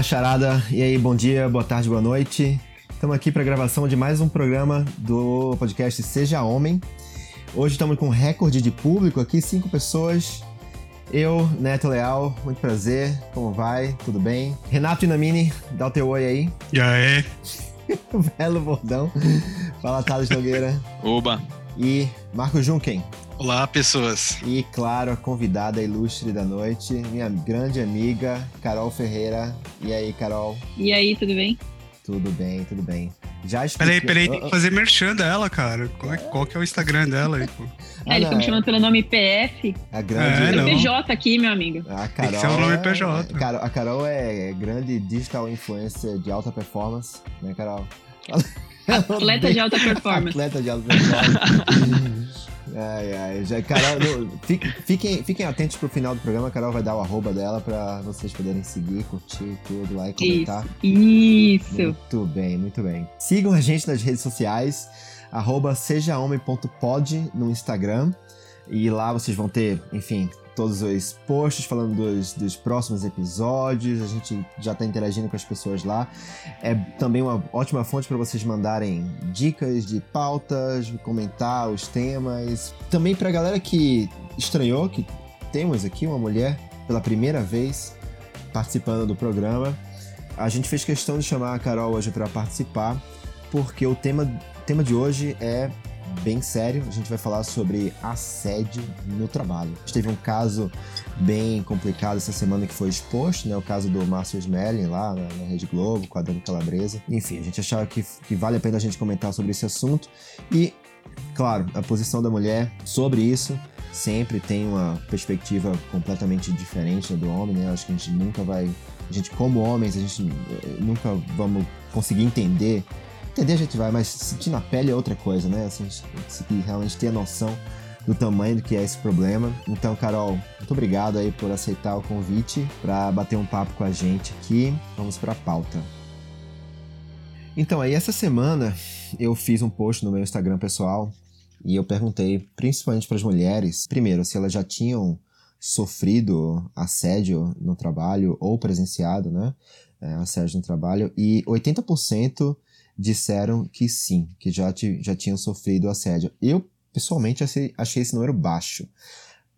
Fala, charada. E aí, bom dia, boa tarde, boa noite. Estamos aqui para a gravação de mais um programa do podcast Seja Homem. Hoje estamos com um recorde de público aqui, cinco pessoas. Eu, Neto Leal, muito prazer. Como vai? Tudo bem? Renato Inamini, dá o teu oi aí. E aí? Belo bordão. Fala, Thales Nogueira. Oba. E Marco Junken. Olá, pessoas. E, claro, a convidada ilustre da noite, minha grande amiga, Carol Ferreira. E aí, Carol? E aí, tudo bem? Tudo bem, tudo bem. Já expliquei... Peraí, peraí, tem que fazer merchan dela, cara. Qual, é, qual que é o Instagram dela aí, pô? É, eles estão me chamando pelo nome PF. A grande... É, PJ aqui, meu amigo. A Carol que ser o nome é... PJ. A Carol é grande digital influencer de alta performance, né, Carol? Atleta de alta performance. Atleta de alta performance. Ai, ai, já, Carol, fiquem, fiquem atentos pro final do programa, a Carol vai dar o arroba dela pra vocês poderem seguir, curtir tudo lá e comentar. Isso. Muito bem, muito bem. Sigam a gente nas redes sociais, arroba sejahomem.pod no Instagram. E lá vocês vão ter, enfim, todos os posts falando dos, dos próximos episódios. A gente já está interagindo com as pessoas lá. É também uma ótima fonte para vocês mandarem dicas de pautas, comentar os temas. Também para a galera que estranhou que temos aqui uma mulher pela primeira vez participando do programa. A gente fez questão de chamar a Carol hoje para participar, porque o tema, tema de hoje é bem sério. A gente vai falar sobre assédio no trabalho. A gente teve um caso bem complicado essa semana que foi exposto, né? O caso do Márcio Smelling lá na, na, Rede Globo, com a Dani Calabresa. Enfim, a gente achava que, que vale a pena a gente comentar sobre esse assunto. E, claro, a posição da mulher sobre isso sempre tem uma perspectiva completamente diferente do homem, né? Acho que a gente nunca vai. A gente, como homens, a gente eh, nunca vamos conseguir entender Entender a gente vai, mas sentir na pele é outra coisa, né? Assim, se realmente ter a noção do tamanho do que é esse problema. Então, Carol, muito obrigado aí por aceitar o convite para bater um papo com a gente aqui. Vamos para a pauta. Então, aí essa semana eu fiz um post no meu Instagram pessoal e eu perguntei principalmente para as mulheres, primeiro, se elas já tinham sofrido assédio no trabalho ou presenciado, né? É, assédio no trabalho e 80% disseram que sim, que já, já tinham sofrido assédio. Eu, pessoalmente, achei, achei esse número baixo.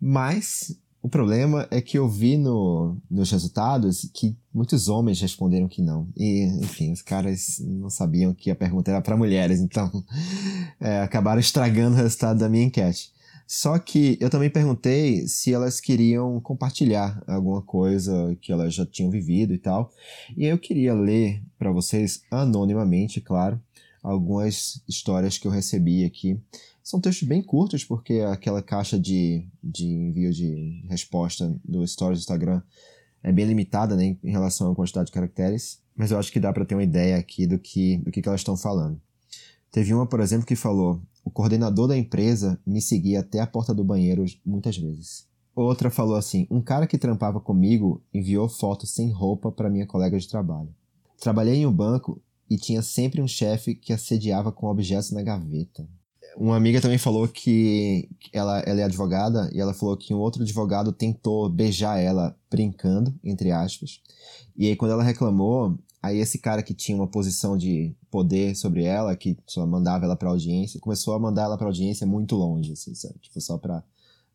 Mas o problema é que eu vi no, nos resultados que muitos homens responderam que não. E, enfim, os caras não sabiam que a pergunta era para mulheres, então é, acabaram estragando o resultado da minha enquete. Só que eu também perguntei se elas queriam compartilhar alguma coisa que elas já tinham vivido e tal. E eu queria ler para vocês, anonimamente, claro, algumas histórias que eu recebi aqui. São textos bem curtos, porque aquela caixa de, de envio de resposta do Stories do Instagram é bem limitada né, em relação à quantidade de caracteres. Mas eu acho que dá para ter uma ideia aqui do que, do que, que elas estão falando. Teve uma, por exemplo, que falou: o coordenador da empresa me seguia até a porta do banheiro muitas vezes. Outra falou assim: um cara que trampava comigo enviou fotos sem roupa para minha colega de trabalho. Trabalhei em um banco e tinha sempre um chefe que assediava com objetos na gaveta. Uma amiga também falou que ela, ela é advogada e ela falou que um outro advogado tentou beijar ela brincando, entre aspas. E aí, quando ela reclamou, Aí esse cara que tinha uma posição de poder sobre ela, que só mandava ela pra audiência, começou a mandar ela pra audiência muito longe, assim, sabe? Tipo, só pra,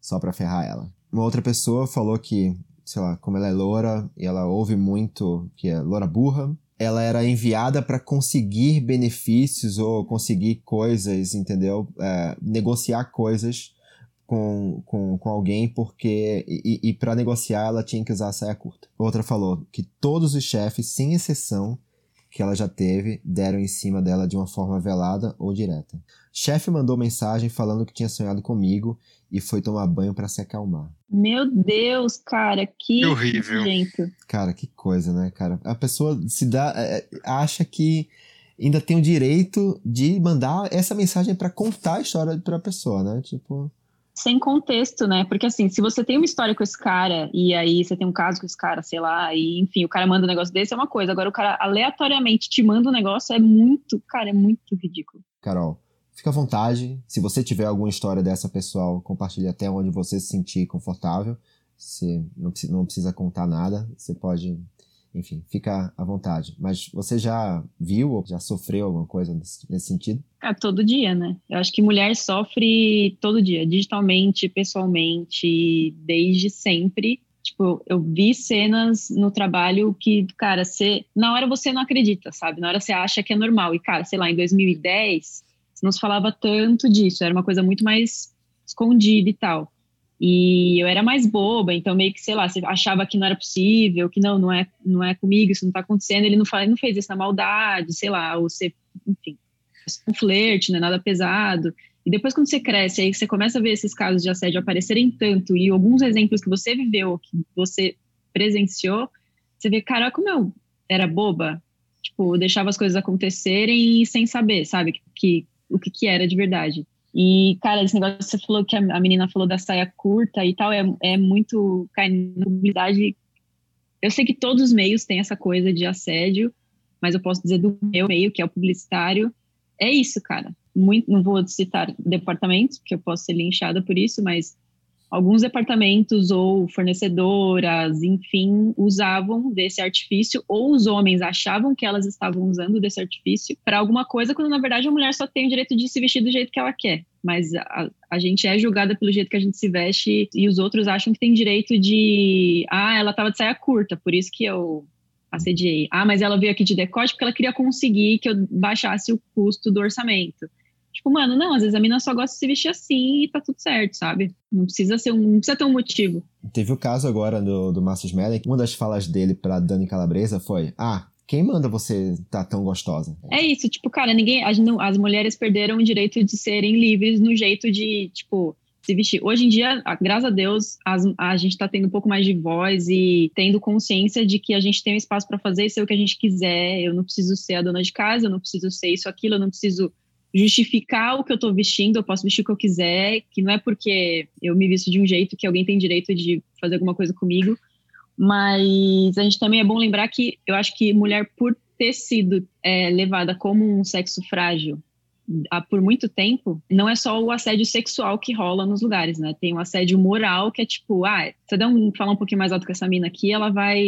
só pra ferrar ela. Uma outra pessoa falou que, sei lá, como ela é loura e ela ouve muito que é loura burra, ela era enviada para conseguir benefícios ou conseguir coisas, entendeu? É, negociar coisas com, com, com alguém porque e, e para negociar ela tinha que usar a saia curta. Outra falou que todos os chefes, sem exceção, que ela já teve, deram em cima dela de uma forma velada ou direta. Chefe mandou mensagem falando que tinha sonhado comigo e foi tomar banho para se acalmar. Meu Deus, cara, que, horrível. Jeito. Cara, que coisa, né, cara? A pessoa se dá é, é acha que ainda tem o direito de mandar essa mensagem para contar a história para a pessoa, né? Tipo, sem contexto, né? Porque assim, se você tem uma história com esse cara e aí você tem um caso com esse cara, sei lá, e enfim, o cara manda um negócio desse é uma coisa. Agora o cara aleatoriamente te manda um negócio é muito, cara, é muito ridículo. Carol, fica à vontade. Se você tiver alguma história dessa pessoal, compartilhe até onde você se sentir confortável. Você não precisa, não precisa contar nada. Você pode, enfim, fica à vontade. Mas você já viu ou já sofreu alguma coisa nesse, sentido? É, todo dia, né? Eu acho que mulher sofre todo dia, digitalmente, pessoalmente, desde sempre. Tipo, eu vi cenas no trabalho que, cara, você, na hora você não acredita, sabe? Na hora você acha que é normal. E, cara, sei lá, em 2010, não se falava tanto disso, era uma coisa muito mais escondida e tal. E eu era mais boba, então meio que, sei lá, achava que não era possível, que não, não é, não é comigo, isso não tá acontecendo. Ele não, fala, não fez isso na maldade, sei lá, ou você, enfim, um flerte, não é nada pesado. E depois, quando você cresce, aí você começa a ver esses casos de assédio aparecerem tanto, e alguns exemplos que você viveu, que você presenciou, você vê, cara, como eu era boba. Tipo, deixava as coisas acontecerem sem saber, sabe, que, que o que, que era de verdade. E, cara, esse negócio que você falou que a menina falou da saia curta e tal, é, é muito. Na publicidade. Eu sei que todos os meios têm essa coisa de assédio, mas eu posso dizer do meu meio, que é o publicitário. É isso, cara. Muito, não vou citar departamentos, porque eu posso ser linchada por isso, mas alguns departamentos ou fornecedoras, enfim, usavam desse artifício, ou os homens achavam que elas estavam usando desse artifício para alguma coisa, quando na verdade a mulher só tem o direito de se vestir do jeito que ela quer. Mas a, a gente é julgada pelo jeito que a gente se veste e os outros acham que tem direito de. Ah, ela estava de saia curta, por isso que eu assediei. Ah, mas ela veio aqui de decote porque ela queria conseguir que eu baixasse o custo do orçamento. Tipo, mano, não, às vezes a mina só gosta de se vestir assim e tá tudo certo, sabe? Não precisa ser um, não precisa ter um motivo. Teve o caso agora do, do Márcio Smelling, uma das falas dele pra Dani Calabresa foi: Ah, quem manda você tá tão gostosa? É isso, tipo, cara, ninguém. As, as mulheres perderam o direito de serem livres no jeito de, tipo, se vestir. Hoje em dia, graças a Deus, as, a gente está tendo um pouco mais de voz e tendo consciência de que a gente tem um espaço para fazer e ser o que a gente quiser. Eu não preciso ser a dona de casa, eu não preciso ser isso, aquilo, eu não preciso justificar o que eu estou vestindo, eu posso vestir o que eu quiser, que não é porque eu me visto de um jeito que alguém tem direito de fazer alguma coisa comigo. Mas a gente também é bom lembrar que eu acho que mulher, por ter sido é, levada como um sexo frágil por muito tempo, não é só o assédio sexual que rola nos lugares, né? Tem o assédio moral que é tipo, ah, você dá um, falar um pouquinho mais alto com essa mina aqui, ela vai,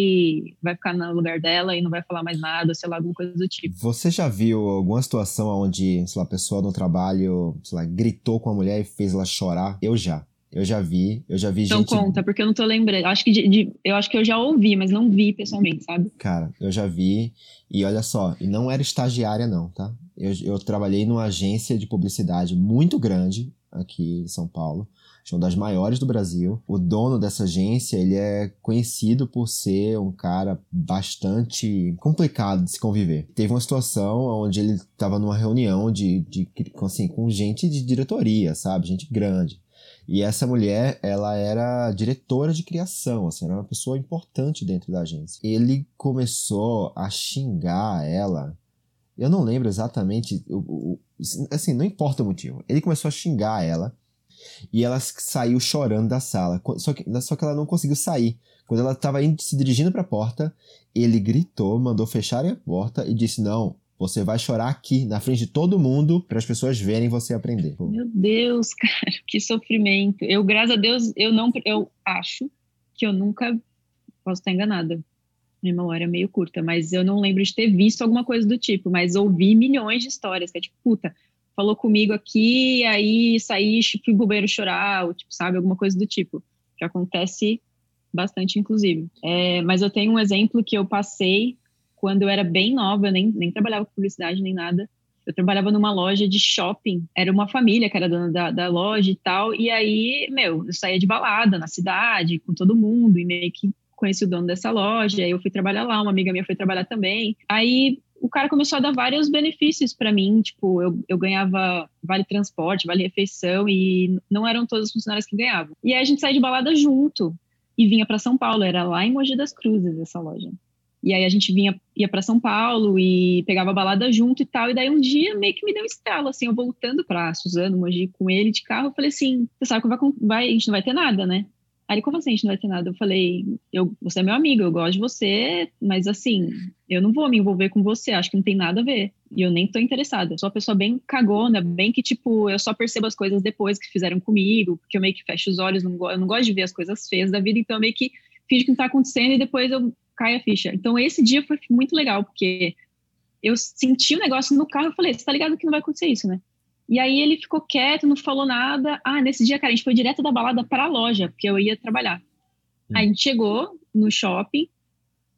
vai ficar no lugar dela e não vai falar mais nada, sei lá, alguma coisa do tipo. Você já viu alguma situação onde, sei lá, a pessoa no trabalho, sei lá, gritou com a mulher e fez ela chorar? Eu já. Eu já vi, eu já vi então gente. Então conta, porque eu não tô lembrando. Acho que de, de, eu acho que eu já ouvi, mas não vi pessoalmente, sabe? Cara, eu já vi. E olha só, e não era estagiária, não, tá? Eu, eu trabalhei numa agência de publicidade muito grande aqui em São Paulo. Acho uma das maiores do Brasil. O dono dessa agência, ele é conhecido por ser um cara bastante complicado de se conviver. Teve uma situação onde ele estava numa reunião de, de assim, com gente de diretoria, sabe? Gente grande. E essa mulher, ela era diretora de criação, assim, era uma pessoa importante dentro da agência. Ele começou a xingar ela. Eu não lembro exatamente, o, o, assim, não importa o motivo. Ele começou a xingar ela e ela saiu chorando da sala. Só que, só que ela não conseguiu sair. Quando ela estava se dirigindo para a porta, ele gritou, mandou fecharem a porta e disse: Não, você vai chorar aqui, na frente de todo mundo, para as pessoas verem você aprender. Meu Deus, cara, que sofrimento. Eu, graças a Deus, eu não, eu acho que eu nunca posso estar enganada. Minha memória é meio curta, mas eu não lembro de ter visto alguma coisa do tipo, mas ouvi milhões de histórias, que é tipo, puta, falou comigo aqui, aí saí, fui pro banheiro chorar, ou tipo, sabe, alguma coisa do tipo. Que acontece bastante, inclusive. É, mas eu tenho um exemplo que eu passei quando eu era bem nova, eu nem, nem trabalhava com publicidade nem nada. Eu trabalhava numa loja de shopping, era uma família que era dona da, da loja e tal, e aí, meu, eu saía de balada na cidade com todo mundo, e meio que conheci o dono dessa loja, eu fui trabalhar lá, uma amiga minha foi trabalhar também. Aí o cara começou a dar vários benefícios para mim, tipo, eu, eu ganhava vale transporte, vale refeição, e não eram todos os funcionários que ganhavam. E aí a gente saía de balada junto e vinha para São Paulo, era lá em Mogi das Cruzes essa loja. E aí a gente vinha, ia para São Paulo e pegava balada junto e tal. E daí um dia meio que me deu um estalo, assim, eu voltando pra Suzano, Mogi, com ele de carro, eu falei assim, você sabe que vai, vai, a gente não vai ter nada, né? Aí ele, como assim a gente não vai ter nada? Eu falei, eu, você é meu amigo, eu gosto de você, mas assim, eu não vou me envolver com você, acho que não tem nada a ver. E eu nem tô interessada. Sou uma pessoa bem cagona, bem que, tipo, eu só percebo as coisas depois que fizeram comigo, porque eu meio que fecho os olhos, não, eu não gosto de ver as coisas feias da vida, então eu meio que finge que não tá acontecendo e depois eu cai a ficha. Então, esse dia foi muito legal, porque eu senti o um negócio no carro e falei, você tá ligado que não vai acontecer isso, né? E aí ele ficou quieto, não falou nada. Ah, nesse dia, cara, a gente foi direto da balada para a loja, porque eu ia trabalhar. Hum. Aí a gente chegou no shopping,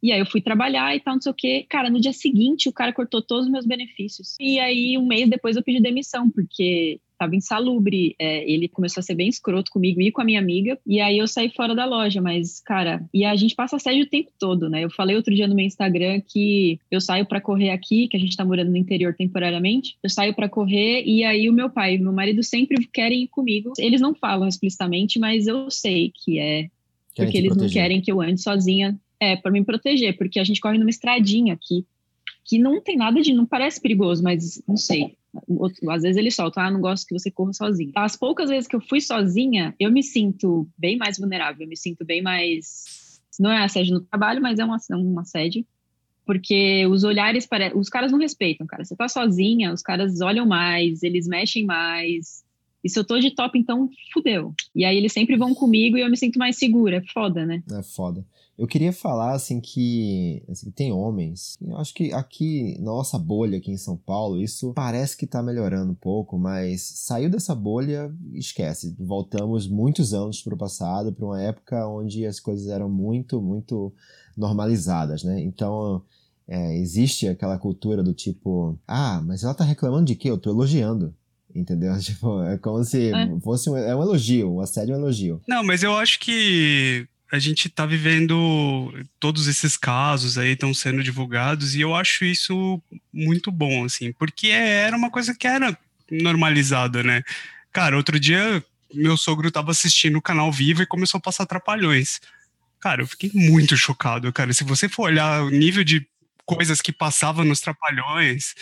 e aí eu fui trabalhar e tal, não sei o quê. Cara, no dia seguinte o cara cortou todos os meus benefícios. E aí um mês depois eu pedi demissão, porque tava insalubre. É, ele começou a ser bem escroto comigo e com a minha amiga. E aí eu saí fora da loja, mas, cara, e a gente passa assédio o tempo todo, né? Eu falei outro dia no meu Instagram que eu saio para correr aqui, que a gente tá morando no interior temporariamente. Eu saio para correr e aí o meu pai e meu marido sempre querem ir comigo. Eles não falam explicitamente, mas eu sei que é Querem porque eles proteger. não querem que eu ande sozinha é, para me proteger, porque a gente corre numa estradinha aqui, que não tem nada de. não parece perigoso, mas não sei. Às vezes ele solta, ah, não gosto que você corra sozinho. As poucas vezes que eu fui sozinha, eu me sinto bem mais vulnerável, eu me sinto bem mais. Não é assédio no trabalho, mas é uma, uma assédio. Porque os olhares, para... os caras não respeitam, cara. Você tá sozinha, os caras olham mais, eles mexem mais. E se eu tô de top, então fudeu. E aí eles sempre vão comigo e eu me sinto mais segura. É foda, né? É foda. Eu queria falar, assim, que assim, tem homens. Eu acho que aqui, nossa bolha aqui em São Paulo, isso parece que tá melhorando um pouco, mas saiu dessa bolha, esquece. Voltamos muitos anos pro passado, para uma época onde as coisas eram muito, muito normalizadas, né? Então, é, existe aquela cultura do tipo, ah, mas ela tá reclamando de quê? Eu tô elogiando. Entendeu? Tipo, é como se é. fosse um, é um elogio, um assédio é um elogio. Não, mas eu acho que a gente está vivendo todos esses casos aí estão sendo divulgados e eu acho isso muito bom assim porque era uma coisa que era normalizada né? Cara outro dia meu sogro estava assistindo o canal Viva e começou a passar trapalhões. Cara eu fiquei muito chocado cara. Se você for olhar o nível de coisas que passavam nos trapalhões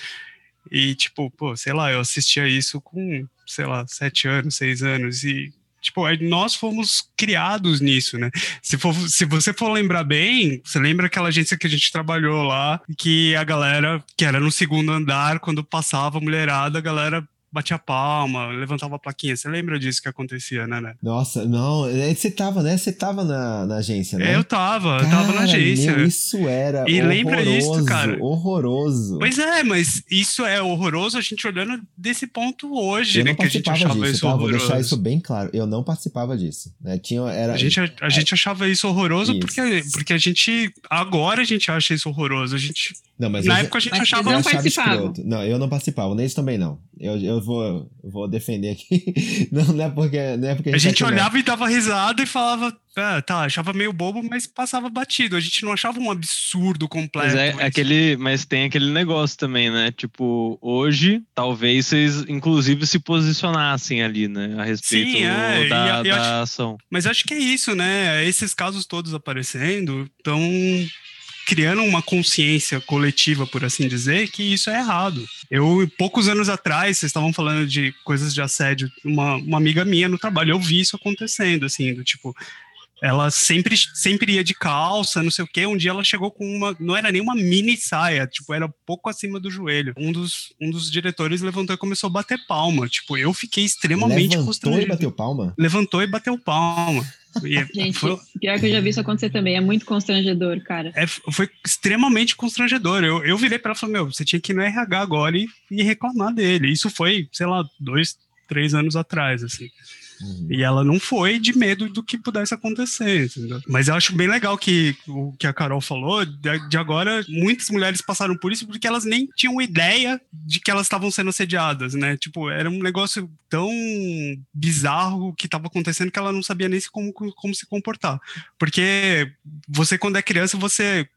e tipo pô sei lá eu assistia isso com sei lá sete anos seis anos e Tipo, nós fomos criados nisso, né? Se, for, se você for lembrar bem, você lembra aquela agência que a gente trabalhou lá, que a galera, que era no segundo andar, quando passava a mulherada, a galera batia palma, levantava a plaquinha. Você lembra disso que acontecia, né, né? Nossa, não, é, você tava, né? Você tava na, na agência, né? Eu tava, cara, eu tava na agência. Meu, isso era e lembra isso, cara? Horroroso. Pois é, mas isso é horroroso a gente olhando desse ponto hoje, eu né? Que a gente achava disso, isso tá? horroroso. Vou deixar isso bem claro. Eu não participava disso, né? Tinha, era, a gente, a, a é, gente achava isso horroroso isso. Porque, porque a gente, agora a gente acha isso horroroso. A gente não, mas Na época a gente mas achava... Não participava. Não, eu não participava, nem isso também não. Eu, eu vou, vou defender aqui. Não, não é porque, não é porque a gente. A gente olhava e dava risada e falava, ah, tá, achava meio bobo, mas passava batido. A gente não achava um absurdo completo. Mas, é, mas... aquele, mas tem aquele negócio também, né? Tipo, hoje, talvez vocês, inclusive, se posicionassem ali, né? A respeito Sim, é, da, e, da acho, ação. Mas acho que é isso, né? Esses casos todos aparecendo estão criando uma consciência coletiva, por assim dizer, que isso é errado. Eu, poucos anos atrás, vocês estavam falando de coisas de assédio, uma, uma amiga minha no trabalho, eu vi isso acontecendo, assim, do tipo, ela sempre, sempre ia de calça, não sei o quê. Um dia ela chegou com uma. Não era nem uma mini saia, tipo, era pouco acima do joelho. Um dos, um dos diretores levantou e começou a bater palma. Tipo, eu fiquei extremamente Levantou constrangido. Levantou e bateu palma? Levantou e bateu palma. E Gente, foi... pior que eu já vi isso acontecer também, é muito constrangedor, cara. É, foi extremamente constrangedor. Eu, eu virei para ela e falei, meu, você tinha que ir no RH agora e, e reclamar dele. Isso foi, sei lá, dois, três anos atrás, assim. Uhum. E ela não foi de medo do que pudesse acontecer, entendeu? Mas eu acho bem legal que o que a Carol falou, de, de agora, muitas mulheres passaram por isso porque elas nem tinham ideia de que elas estavam sendo assediadas, né? Tipo, era um negócio tão bizarro que estava acontecendo que ela não sabia nem como, como se comportar. Porque você, quando é criança, você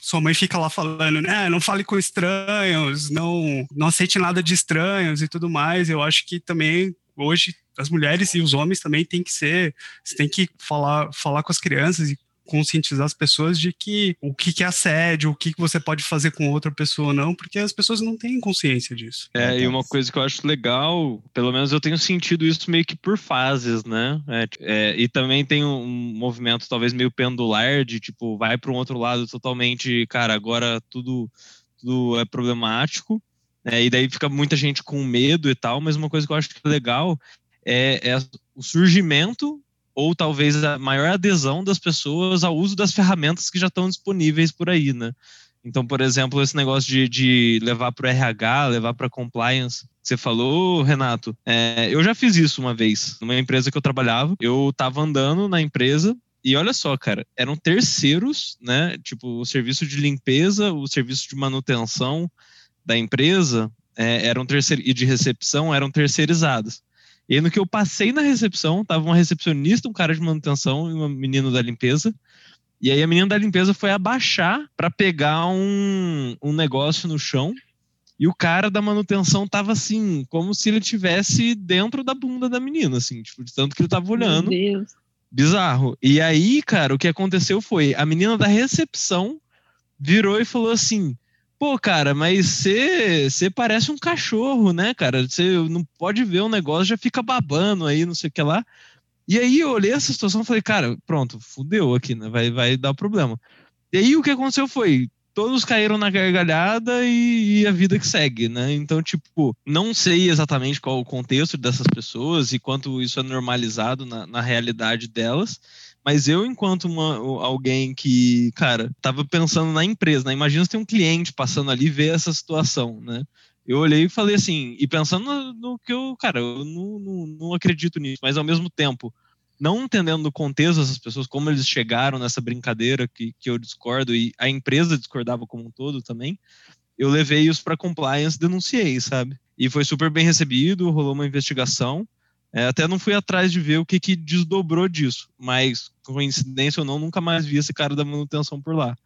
sua mãe fica lá falando, né? Não fale com estranhos, não, não aceite nada de estranhos e tudo mais. Eu acho que também hoje as mulheres e os homens também têm que ser, tem que falar, falar com as crianças e conscientizar as pessoas de que o que é assédio, o que você pode fazer com outra pessoa ou não, porque as pessoas não têm consciência disso. É, e uma coisa que eu acho legal, pelo menos eu tenho sentido isso meio que por fases, né? É, é, e também tem um movimento talvez meio pendular de tipo, vai para um outro lado totalmente, cara, agora tudo, tudo é problemático. É, e daí fica muita gente com medo e tal, mas uma coisa que eu acho legal é, é o surgimento ou talvez a maior adesão das pessoas ao uso das ferramentas que já estão disponíveis por aí, né? Então, por exemplo, esse negócio de, de levar para o RH, levar para compliance, você falou, Renato, é, eu já fiz isso uma vez, numa empresa que eu trabalhava. Eu estava andando na empresa e olha só, cara, eram terceiros, né? Tipo, o serviço de limpeza, o serviço de manutenção da empresa é, eram terceir, e de recepção eram terceirizados. E no que eu passei na recepção, tava uma recepcionista, um cara de manutenção e uma menina da limpeza. E aí a menina da limpeza foi abaixar para pegar um, um negócio no chão. E o cara da manutenção tava assim, como se ele tivesse dentro da bunda da menina, assim, tipo, de tanto que ele tava olhando. Meu Deus. Bizarro. E aí, cara, o que aconteceu foi a menina da recepção virou e falou assim: Pô, cara, mas você parece um cachorro, né, cara? Você não pode ver um negócio, já fica babando aí, não sei o que lá. E aí eu olhei essa situação e falei, cara, pronto, fudeu aqui, né? Vai, vai dar problema. E aí o que aconteceu foi, todos caíram na gargalhada e, e, a vida que segue, né? Então, tipo, não sei exatamente qual o contexto dessas pessoas e quanto isso é normalizado na, na realidade delas, mas eu, enquanto uma, alguém que, cara, tava pensando na empresa, né? Imagina se tem um cliente passando ali e vê essa situação, né? Eu olhei e falei assim, e pensando no, que eu, cara, eu não, não, não acredito nisso, mas ao mesmo tempo, não entendendo o contexto dessas pessoas, como eles chegaram nessa brincadeira que, que eu discordo e a empresa discordava como um todo também, eu levei isso para compliance, denunciei, sabe? E foi super bem recebido, rolou uma investigação. É, até não fui atrás de ver o que, que desdobrou disso, mas coincidência ou não, nunca mais vi esse cara da manutenção por lá.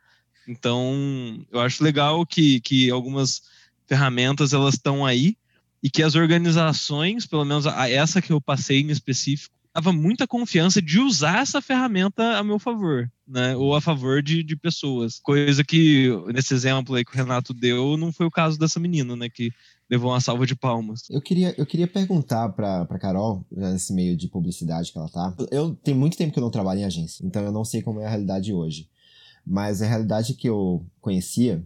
Então, eu acho legal que, que algumas ferramentas elas estão aí e que as organizações, pelo menos a, essa que eu passei em específico, dava muita confiança de usar essa ferramenta a meu favor, né? Ou a favor de, de pessoas. Coisa que, nesse exemplo aí que o Renato deu, não foi o caso dessa menina, né? Que levou uma salva de palmas. Eu queria, eu queria perguntar pra, pra Carol, nesse meio de publicidade que ela tá. Eu tenho muito tempo que eu não trabalho em agência, então eu não sei como é a realidade hoje. Mas a realidade que eu conhecia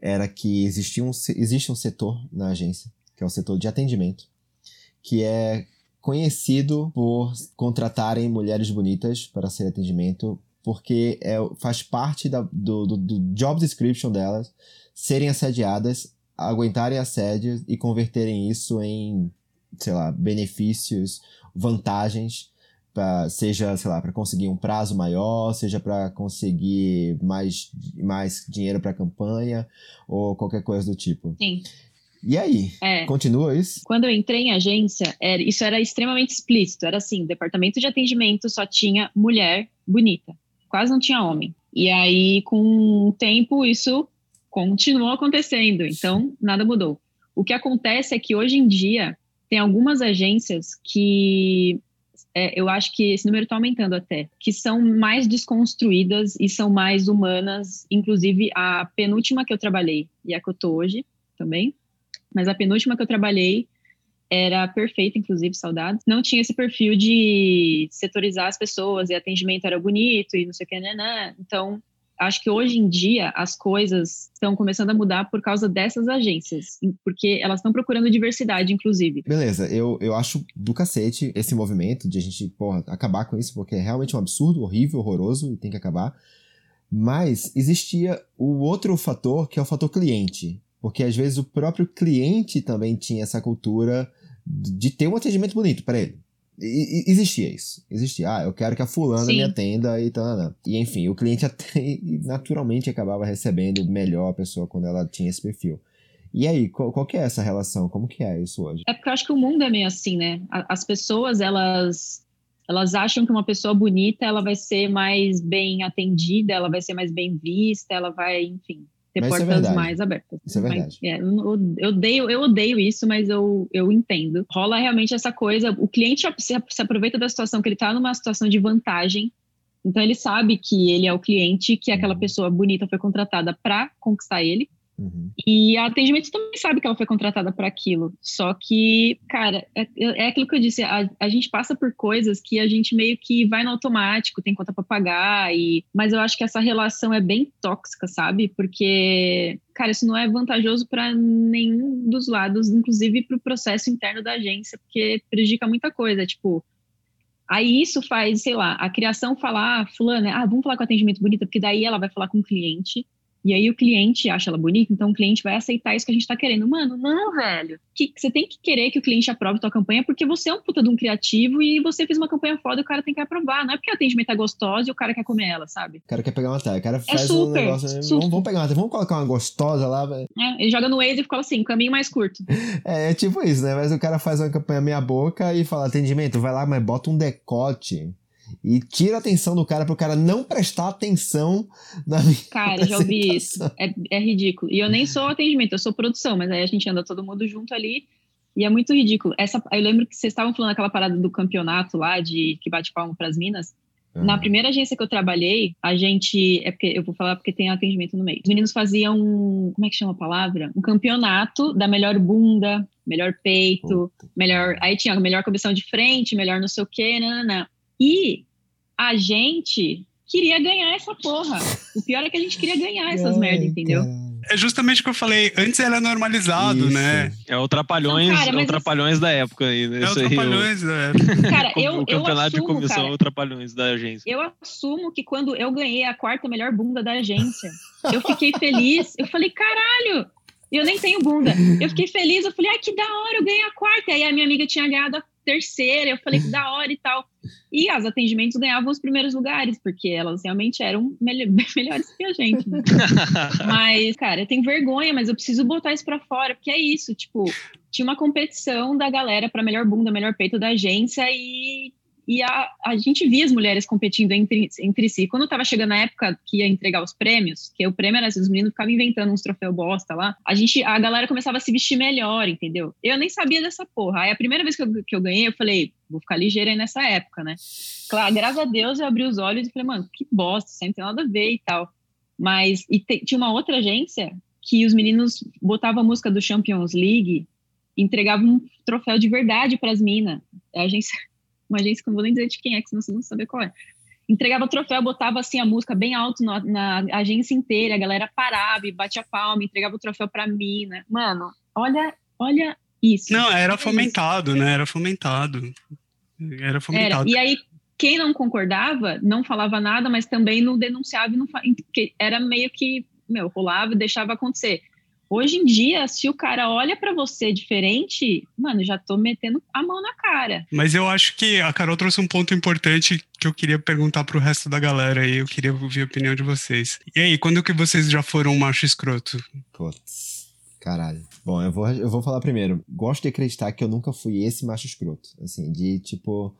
era que existia um, existe um setor na agência, que é o setor de atendimento, que é conhecido por contratarem mulheres bonitas para ser atendimento, porque é, faz parte da, do, do, do job description delas serem assediadas, aguentarem assédio e converterem isso em, sei lá, benefícios, vantagens, pra, seja, sei lá, para conseguir um prazo maior, seja para conseguir mais, mais dinheiro para a campanha ou qualquer coisa do tipo. Sim. E aí? É. Continua isso? Quando eu entrei em agência, era, isso era extremamente explícito. Era assim: o departamento de atendimento só tinha mulher bonita, quase não tinha homem. E aí, com o tempo, isso continuou acontecendo. Então, nada mudou. O que acontece é que hoje em dia tem algumas agências que é, eu acho que esse número está aumentando até, que são mais desconstruídas e são mais humanas. Inclusive, a penúltima que eu trabalhei e a que eu tô hoje também mas a penúltima que eu trabalhei era perfeita, inclusive, saudades. Não tinha esse perfil de setorizar as pessoas e atendimento era bonito e não sei o que, né, né? Então, acho que hoje em dia as coisas estão começando a mudar por causa dessas agências, porque elas estão procurando diversidade, inclusive. Beleza, eu, eu acho do cacete esse movimento de a gente, porra, acabar com isso, porque é realmente um absurdo, horrível, horroroso e tem que acabar. Mas existia o outro fator, que é o fator cliente. Porque às vezes o próprio cliente também tinha essa cultura de ter um atendimento bonito para ele. E, e, existia isso. Existia. Ah, eu quero que a fulana Sim. me atenda e tal. E enfim, o cliente até naturalmente acabava recebendo melhor a pessoa quando ela tinha esse perfil. E aí, qual, qual que é essa relação? Como que é isso hoje? É porque eu acho que o mundo é meio assim, né? As pessoas, elas elas acham que uma pessoa bonita ela vai ser mais bem atendida, ela vai ser mais bem vista, ela vai, enfim, ter mas é portas é mais abertas. Isso é verdade. Mas, é, eu, odeio, eu odeio isso, mas eu, eu entendo. Rola realmente essa coisa, o cliente se, se aproveita da situação que ele está numa situação de vantagem, então ele sabe que ele é o cliente, que aquela uhum. pessoa bonita foi contratada para conquistar ele. Uhum. E a atendimento também sabe que ela foi contratada para aquilo. Só que, cara, é, é, aquilo que eu disse: a, a, gente passa por coisas que a gente meio que vai no automático, tem conta para pagar. E, mas eu acho que essa relação é bem tóxica, sabe? Porque, cara, isso não é vantajoso para nenhum dos lados, inclusive para o processo interno da agência, porque prejudica muita coisa. Tipo, Aí isso faz, sei lá, a criação falar, ah, fulana, ah, vamos falar com atendimento bonita, porque daí ela vai falar com o cliente, e aí o cliente acha ela bonita, então o cliente vai aceitar isso que a gente tá querendo. Mano, não, velho. Que, você tem que querer que o cliente aprove tua campanha, porque você é um puta de um criativo e você fez uma campanha foda e o cara tem que aprovar. Não é porque a atendimento é gostosa e o cara quer comer ela, sabe? O cara quer pegar uma tela, o cara É faz um super, negócio. né? super. Vamos, vamos pegar uma tela, vamos colocar uma gostosa lá, velho. É, ele joga no Waze e fala assim, caminho mais curto. É, é tipo isso, né? Mas o cara faz uma campanha meia boca e fala, atendimento, vai lá, mas bota um decote. E tira a atenção do cara pro cara não prestar atenção na minha Cara, já ouvi isso. É, é ridículo. E eu nem sou atendimento, eu sou produção, mas aí a gente anda todo mundo junto ali. E é muito ridículo. Essa, eu lembro que vocês estavam falando aquela parada do campeonato lá, de que bate palma pras minas. Na primeira agência que eu trabalhei, a gente. É porque eu vou falar porque tem atendimento no meio. Os meninos faziam. um- Como é que chama a palavra? Um campeonato da melhor bunda, melhor peito, melhor. Aí tinha a melhor comissão de frente, melhor não sei o quê, nananã. E a gente queria ganhar essa porra. O pior é que a gente queria ganhar essas Ai, merda, entendeu? É justamente o que eu falei. Antes era normalizado, Isso. né? É o Trapalhões, Não, cara, é o Trapalhões da época aí. né? É o Isso aí, Trapalhões, é. Cara, o, eu, o eu campeonato de assumo, comissão cara, é o Trapalhões da agência. eu assumo que quando eu ganhei a quarta melhor bunda da agência, eu fiquei feliz. Eu falei, caralho, eu nem tenho bunda. Eu fiquei feliz, eu falei, ai, que da hora, eu ganhei a quarta. Aí a minha amiga tinha ganhado a terceira, eu falei, que da hora e tal. E as atendimentos ganhavam os primeiros lugares, porque elas realmente eram melho- melhores que a gente. né? Mas, cara, eu tenho vergonha, mas eu preciso botar isso pra fora, porque é isso, tipo, tinha uma competição da galera pra melhor bunda, melhor peito da agência e, e a, a gente via as mulheres competindo entre, entre si. Quando tava chegando a época que ia entregar os prêmios, que o prêmio era assim, os meninos ficavam inventando uns troféu bosta lá, a gente, a galera começava a se vestir melhor, entendeu? Eu nem sabia dessa porra. Aí a primeira vez que eu, que eu ganhei, eu falei, vou ficar ligeira aí nessa época, né? Claro, graças a Deus eu abri os olhos e falei, mano, que bosta, isso aí não tem nada a ver e tal. Mas e te- tinha uma outra agência que os meninos botavam a música do Champions League entregavam um troféu de verdade para as minas. A agência, uma agência que eu não vou nem dizer de quem é, que senão vocês vão saber qual é. Entregava o troféu, botava assim a música bem alto na, na agência inteira, a galera parava e batia palma, entregava o troféu pra mina. Mano, olha, olha isso. Não, era isso. fomentado, né? Era fomentado. Era Era. fomentado. E aí, quem não concordava, não falava nada, mas também não denunciava não fa... porque era meio que, meu, rolava e deixava acontecer. Hoje em dia, se o cara olha pra você diferente, mano, já tô metendo a mão na cara. Mas eu acho que a Carol trouxe um ponto importante que eu queria perguntar pro resto da galera aí. Eu queria ouvir a opinião de vocês. E aí, quando que vocês já foram um macho escroto? Putz, caralho. Bom, eu vou, eu vou falar primeiro. Gosto de acreditar que eu nunca fui esse macho escroto. Assim, de tipo.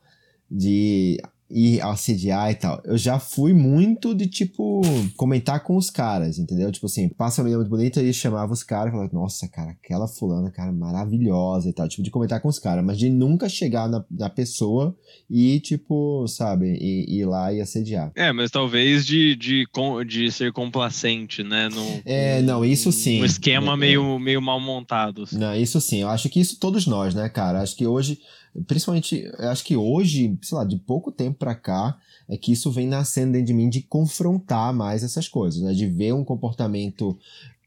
De ir assediar e tal. Eu já fui muito de, tipo, comentar com os caras, entendeu? Tipo assim, passa uma menina muito bonita e chamava os caras e falava, nossa, cara, aquela fulana, cara, maravilhosa e tal. Tipo, de comentar com os caras, mas de nunca chegar na, na pessoa e, tipo, sabe, e, ir lá e assediar. É, mas talvez de, de, de ser complacente, né? No, É, não, isso sim. Um esquema É. meio, meio mal montado. assim. Não, isso sim, eu acho que isso todos nós, né, cara? Acho que hoje, principalmente, acho que hoje, sei lá, de pouco tempo pra cá, é que isso vem nascendo dentro de mim de confrontar mais essas coisas, né? De ver um comportamento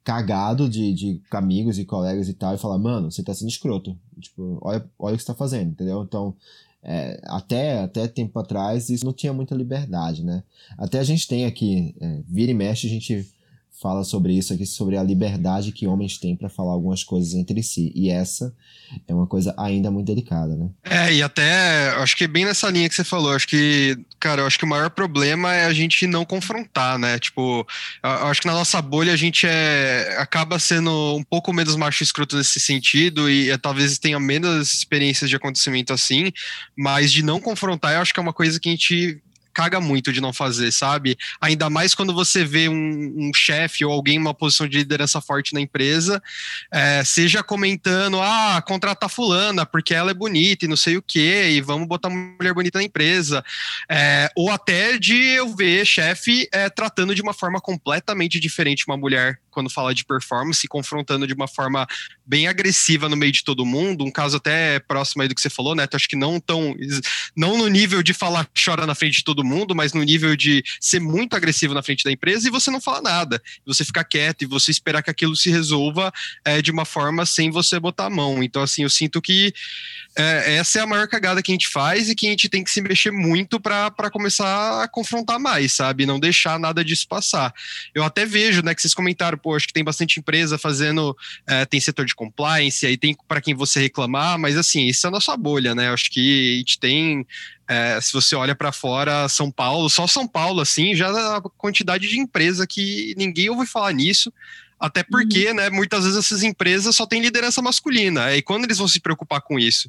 cagado de, de amigos e colegas e tal, e falar, mano, você tá sendo escroto. Tipo, olha, olha o que você tá fazendo, entendeu? Então, é, até, até tempo atrás, isso não tinha muita liberdade, né? Até a gente tem aqui, é, vira e mexe, a gente fala sobre isso aqui, sobre a liberdade que homens têm para falar algumas coisas entre si. E essa é uma coisa ainda muito delicada, né? É, e até acho que bem nessa linha que você falou, acho que, cara, eu acho que o maior problema é a gente não confrontar, né? Tipo, eu acho que na nossa bolha a gente é, acaba sendo um pouco menos macho escroto nesse sentido e é, talvez tenha menos experiências de acontecimento assim, mas de não confrontar eu acho que é uma coisa que a gente caga muito de não fazer, sabe? Ainda mais quando você vê um, um chefe ou alguém em uma posição de liderança forte na empresa, é, seja comentando, ah, contratar fulana porque ela é bonita e não sei o que, e vamos botar uma mulher bonita na empresa, É, ou até de eu ver chefe é, tratando de uma forma completamente diferente uma mulher quando fala de performance, confrontando de uma forma bem agressiva no meio de todo mundo, um caso até próximo aí do que você falou, Neto, acho que não tão, não no nível de falar chora na frente de todo mundo, mas no nível de ser muito agressivo na frente da empresa e você não fala nada. Você ficar quieto e você esperar que aquilo se resolva é, de uma forma sem você botar a mão. Então, assim, eu sinto que é, essa é a maior cagada que a gente faz e que a gente tem que se mexer muito para começar a confrontar mais, sabe? Não deixar nada disso passar. Eu até vejo, né, que vocês comentaram, pô, acho que tem bastante empresa fazendo, é, tem setor de compliance, aí tem para quem você reclamar, mas assim, isso é a nossa bolha, né? Eu acho que a gente tem é, se você olha para fora, São Paulo, só São Paulo, assim, já a quantidade de empresa que ninguém ouve falar nisso. Até porque, uhum. né, muitas vezes essas empresas só têm liderança masculina. E quando eles vão se preocupar com isso?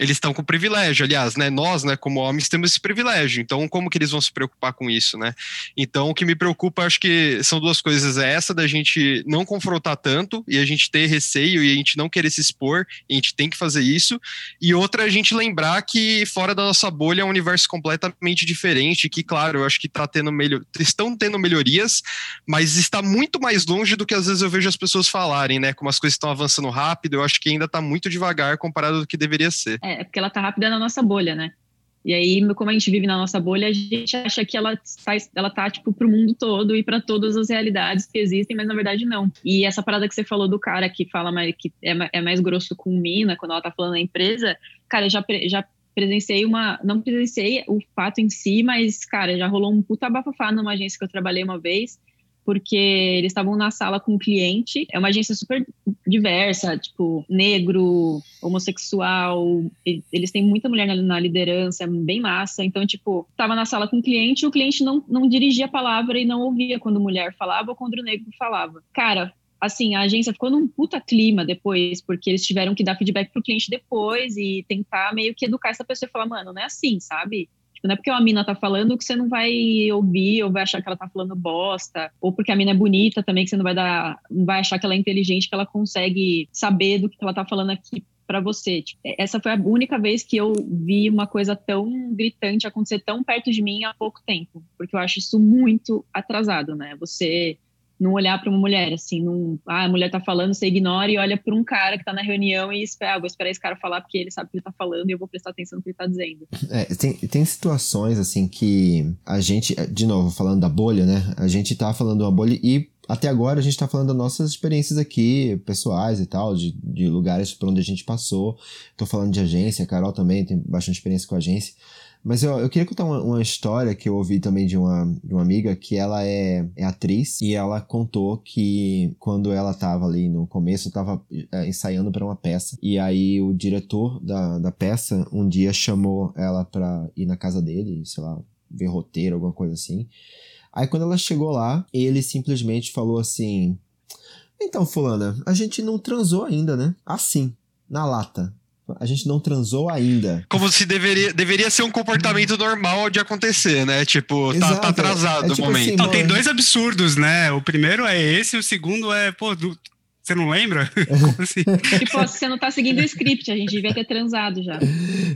Eles estão com privilégio, aliás, né? Nós, né, como homens, temos esse privilégio. Então, como que eles vão se preocupar com isso, né? Então, o que me preocupa, acho que são duas coisas. É essa da gente não confrontar tanto e a gente ter receio e a gente não querer se expor, a gente tem que fazer isso. E outra, a gente lembrar que fora da nossa bolha é um universo completamente diferente, que, claro, eu acho que tá tendo melhor... estão tendo melhorias, mas está muito mais longe do que às vezes eu vejo as pessoas falarem, né? Como as coisas estão avançando rápido, eu acho que ainda está muito devagar comparado do que deveria ser. É, é, porque ela tá rápida na nossa bolha, né? E aí, como a gente vive na nossa bolha, a gente acha que ela está, ela tá tipo pro mundo todo e para todas as realidades que existem, mas na verdade não. E essa parada que você falou do cara que fala mais, que é, é mais grosso com mina quando ela tá falando na empresa, cara, já já presenciei uma, não presenciei o fato em si, mas cara, já rolou um puta bafafá numa agência que eu trabalhei uma vez porque eles estavam na sala com um cliente. É uma agência super diversa, tipo, negro, homossexual. Eles têm muita mulher na, liderança, bem massa. Então, tipo, tava na sala com o cliente, o cliente não, não dirigia a palavra e não ouvia quando mulher falava ou quando o negro falava. Cara, assim, a agência ficou num puta clima depois, porque eles tiveram que dar feedback pro cliente depois e tentar meio que educar essa pessoa e falar, mano, não é assim, sabe? Tipo, não é porque uma mina tá falando que você não vai ouvir ou vai achar que ela tá falando bosta, ou porque a mina é bonita também que você não vai dar, não vai achar que ela é inteligente, que ela consegue saber do que ela tá falando aqui para você. Tipo, essa foi a única vez que eu vi uma coisa tão gritante acontecer tão perto de mim há pouco tempo, porque eu acho isso muito atrasado, né? Você não olhar para uma mulher, assim, não, ah, a mulher tá falando, você ignora e olha para um cara que tá na reunião e espera, ah, vou esperar esse cara falar porque ele sabe o que ele tá falando e eu vou prestar atenção no que ele tá dizendo. É, tem, tem situações, assim, que a gente, de novo, falando da bolha, né, a gente tá falando uma bolha e até agora a gente tá falando das nossas experiências aqui, pessoais e tal, de, de lugares por onde a gente passou. Tô falando de agência, a Carol também tem bastante experiência com agência. Mas eu, eu queria contar uma, uma, história que eu ouvi também de uma, de uma amiga que ela é, é atriz e ela contou que quando ela estava ali no começo, estava é, ensaiando para uma peça e aí o diretor da, da peça um dia chamou ela para ir na casa dele, sei lá, ver roteiro, alguma coisa assim. Aí quando ela chegou lá, ele simplesmente falou assim: Então, Fulana, a gente não transou ainda, né? Assim, na lata a gente não transou ainda. Como se deveria, deveria ser um comportamento normal de acontecer, né? Tipo, tá, tá, atrasado é, é tipo o momento. Assim, não, tem dois absurdos, né? O primeiro é esse, o segundo é, pô, você não lembra? Como assim? tipo, você não tá seguindo o script, a gente devia ter transado já.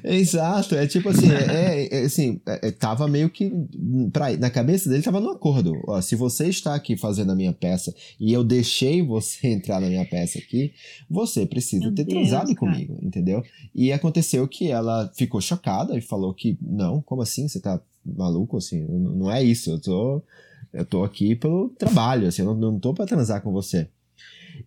Exato, é tipo assim, é, é assim, é, é, tava meio que pra, na cabeça dele tava no acordo. Ó, se você está aqui fazendo a minha peça e eu deixei você entrar na minha peça aqui, você precisa Meu ter Deus, transado cara. comigo, entendeu? E aconteceu que ela ficou chocada e falou que não, como assim? Você tá maluco assim? Não é isso, eu tô eu tô aqui pelo trabalho, assim, eu não, não tô para transar com você.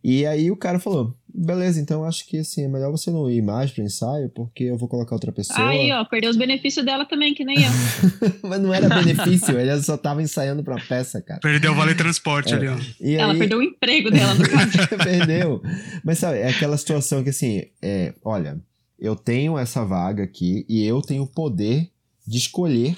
E aí o cara falou: beleza, então acho que assim, é melhor você não ir mais pro ensaio, porque eu vou colocar outra pessoa. Aí, ó, perdeu os benefícios dela também, que nem eu. Mas não era benefício, ele só tava ensaiando pra peça, cara. Perdeu o vale transporte é. ali, ó. E ela aí... perdeu o emprego dela, no caso. perdeu. Mas sabe, é aquela situação que assim, é, olha, eu tenho essa vaga aqui e eu tenho o poder de escolher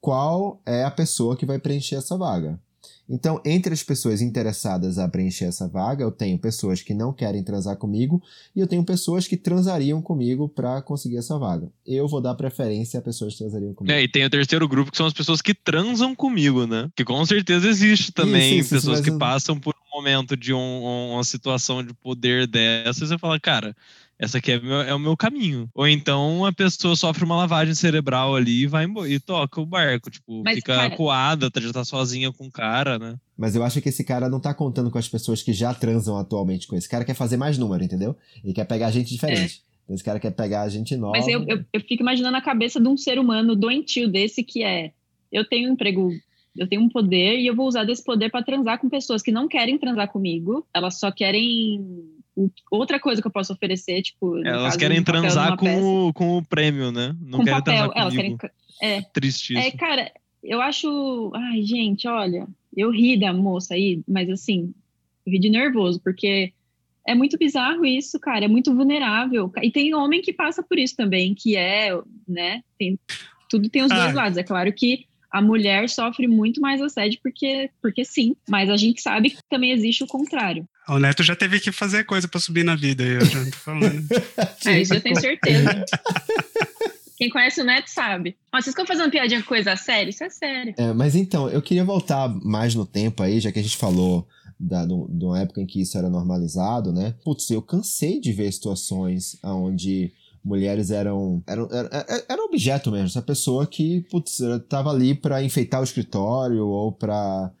qual é a pessoa que vai preencher essa vaga. Então, entre as pessoas interessadas a preencher essa vaga, eu tenho pessoas que não querem transar comigo e eu tenho pessoas que transariam comigo para conseguir essa vaga. Eu vou dar preferência a pessoas que transariam comigo. É, e tem o terceiro grupo que são as pessoas que transam comigo, né? Que com certeza existe também isso, isso, pessoas que passam por um momento de um, uma situação de poder dessas e você fala, cara, essa aqui é, meu, é o meu caminho. Ou então a pessoa sofre uma lavagem cerebral ali e vai embora, e toca o barco, tipo, Mas, fica cara... coada, tá, já tá sozinha com o cara, né? Mas eu acho que esse cara não tá contando com as pessoas que já transam atualmente com esse cara, quer fazer mais número, entendeu? Ele quer pegar gente diferente. É. Então, esse cara quer pegar a gente nova. Mas eu, eu, eu fico imaginando a cabeça de um ser humano doentio desse que é eu tenho um emprego, eu tenho um poder e eu vou usar desse poder para transar com pessoas que não querem transar comigo, elas só querem outra coisa que eu posso oferecer, tipo. Elas caso, querem transar com o, com o prêmio, né? Não com querem papel, transar elas querem. É. Tristíssimo. É, cara, eu acho. Ai, gente, olha, eu ri da moça aí, mas assim, eu ri de nervoso, porque é muito bizarro isso, cara, é muito vulnerável. E tem homem que passa por isso também, que é, né? Tem, tudo tem os ah. dois lados. É claro que a mulher sofre muito mais assédio porque, porque sim, mas a gente sabe que também existe o contrário. O Neto já teve que fazer coisa para subir na vida, eu já tô falando. é, isso eu tenho certeza. Quem conhece o Neto sabe. Ó, vocês ficam fazendo piadinha com coisa séria? Isso é sério. É, mas então, eu queria voltar mais no tempo aí, já que a gente falou da, de uma época em que isso era normalizado, né? Putz, eu cansei de ver situações onde mulheres eram, eram, eram, eram objeto mesmo. Essa pessoa que, putz, tava ali para enfeitar o escritório ou para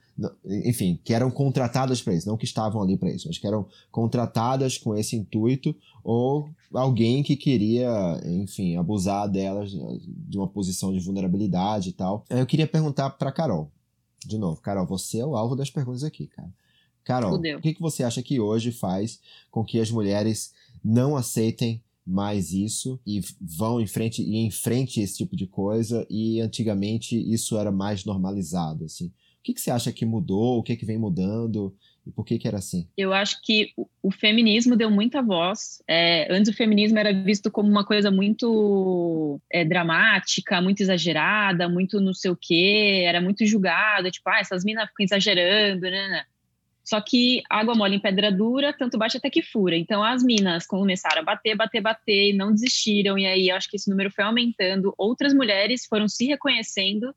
enfim, que eram contratadas para isso, não que estavam ali para isso, mas que eram contratadas com esse intuito, ou alguém que queria, enfim, abusar delas de uma posição de vulnerabilidade e tal. Eu queria perguntar para Carol, de novo, Carol, você é o alvo das perguntas aqui, cara. Carol, Fudeu. o que, que você acha que hoje faz com que as mulheres não aceitem mais isso e vão em frente e em frente esse tipo de coisa e antigamente isso era mais normalizado assim que, que você acha que mudou? O que, que vem mudando? E por que, que era assim? Eu acho que o, feminismo deu muita voz. É, antes o feminismo era visto como uma coisa muito é, dramática, muito exagerada, muito não sei o quê, era muito julgada, tipo, ah, essas minas ficam exagerando, né, né? Só que água mole em pedra dura, tanto bate até que fura. Então as minas começaram a bater, bater, bater, e não desistiram. E aí acho que esse número foi aumentando. Outras mulheres foram se reconhecendo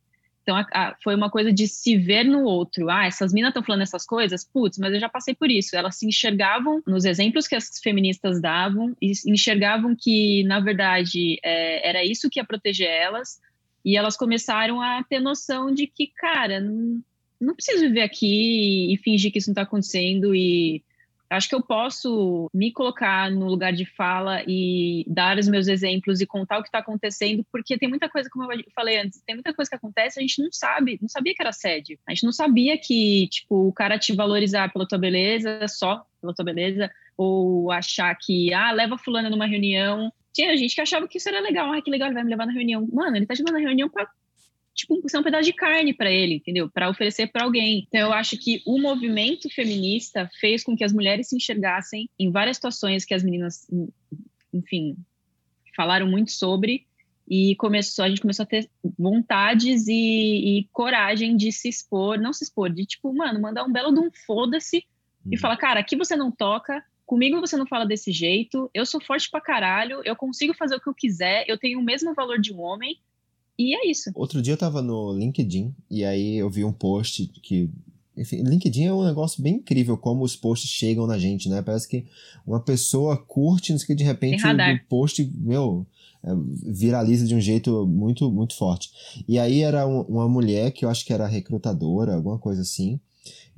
então, a, a, foi uma coisa de se ver no outro. Ah, essas minas estão falando essas coisas? Putz, mas eu já passei por isso. Elas se enxergavam nos exemplos que as feministas davam e enxergavam que, na verdade, é, era isso que ia proteger elas. E elas começaram a ter noção de que, cara, não, não preciso viver aqui e fingir que isso não está acontecendo e acho que eu posso me colocar no lugar de fala e dar os meus exemplos e contar o que está acontecendo, porque tem muita coisa, como eu falei antes, tem muita coisa que acontece, a gente não sabe, não sabia que era assédio. A gente não sabia que, tipo, o cara te valorizar pela tua beleza, só pela tua beleza, ou achar que, ah, leva fulana numa reunião. Tinha gente que achava que isso era legal, ah, que legal, ele vai me levar na reunião. Mano, ele tá te levando na reunião pra tipo, ser um pedaço de carne para ele, entendeu? Para oferecer para alguém. Então, eu acho que o movimento feminista fez com que as mulheres se enxergassem em várias situações que as meninas, enfim, falaram muito sobre e começou, a gente começou a ter vontades e, e, coragem de se expor, não se expor, de tipo, mano, mandar um belo de um foda-se e uhum. falar, cara, aqui você não toca, comigo você não fala desse jeito, eu sou forte pra caralho, eu consigo fazer o que eu quiser, eu tenho o mesmo valor de um homem, e é isso. Outro dia eu tava no LinkedIn e aí eu vi um post que. Enfim, LinkedIn é um negócio bem incrível como os posts chegam na gente, né? Parece que uma pessoa curte, não sei que de repente o post, meu, é, viraliza de um jeito muito, muito forte. E aí era uma mulher que eu acho que era recrutadora, alguma coisa assim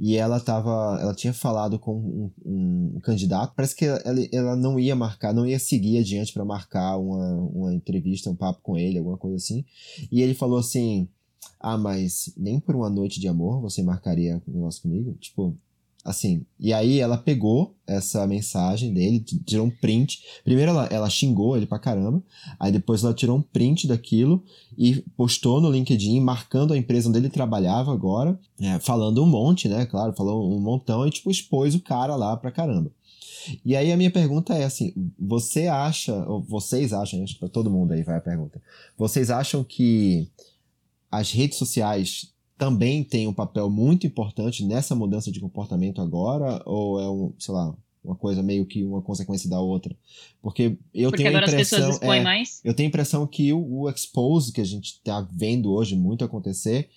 e ela tava, ela tinha falado com um, um, candidato, parece que ela, ela não ia marcar, não ia seguir adiante para marcar uma, uma entrevista, um papo com ele, alguma coisa assim, e ele falou assim, ah, mas nem por uma noite de amor você marcaria um negócio comigo? Tipo, Assim, e aí ela pegou essa mensagem dele, tirou um print. Primeiro ela, ela xingou ele pra caramba, aí depois ela tirou um print daquilo e postou no LinkedIn, marcando a empresa onde ele trabalhava agora, é, falando um monte, né? Claro, falou um montão e, tipo, expôs o cara lá pra caramba. E aí a minha pergunta é assim: você acha, ou vocês acham, acho que pra todo mundo aí vai a pergunta, vocês acham que as redes sociais também tem um papel muito importante nessa mudança de comportamento agora? Ou é um, sei lá, uma coisa meio que uma consequência da outra? Porque eu Porque tenho a impressão. É, mais? Eu tenho a impressão que o, o expose que a gente está vendo hoje muito acontecer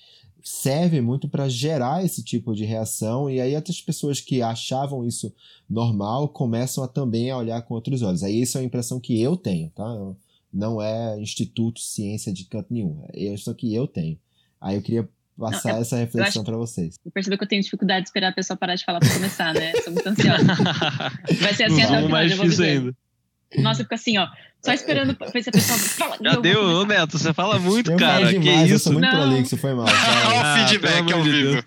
serve muito para gerar esse tipo de reação e aí outras pessoas que achavam isso normal começam a também a olhar com outros olhos. Aí isso é uma impressão que eu tenho, tá? Não é instituto ciência de canto nenhum, é isso que eu tenho. Aí eu queria passar não, é, essa reflexão para vocês. Eu percebi que eu tenho dificuldade de esperar a pessoa parar de falar para começar, né? Sou muito ansiosa. Vai ser assim até o final, mais difícil ainda. Nossa, fica assim, ó. Só esperando pra ver se a pessoa fala. Já deu, ô Neto, você fala muito, eu cara. Falo que demais, eu isso? sou muito Não. prolixo, foi mal. Olha Fala. o Ah, feedback ao de vivo.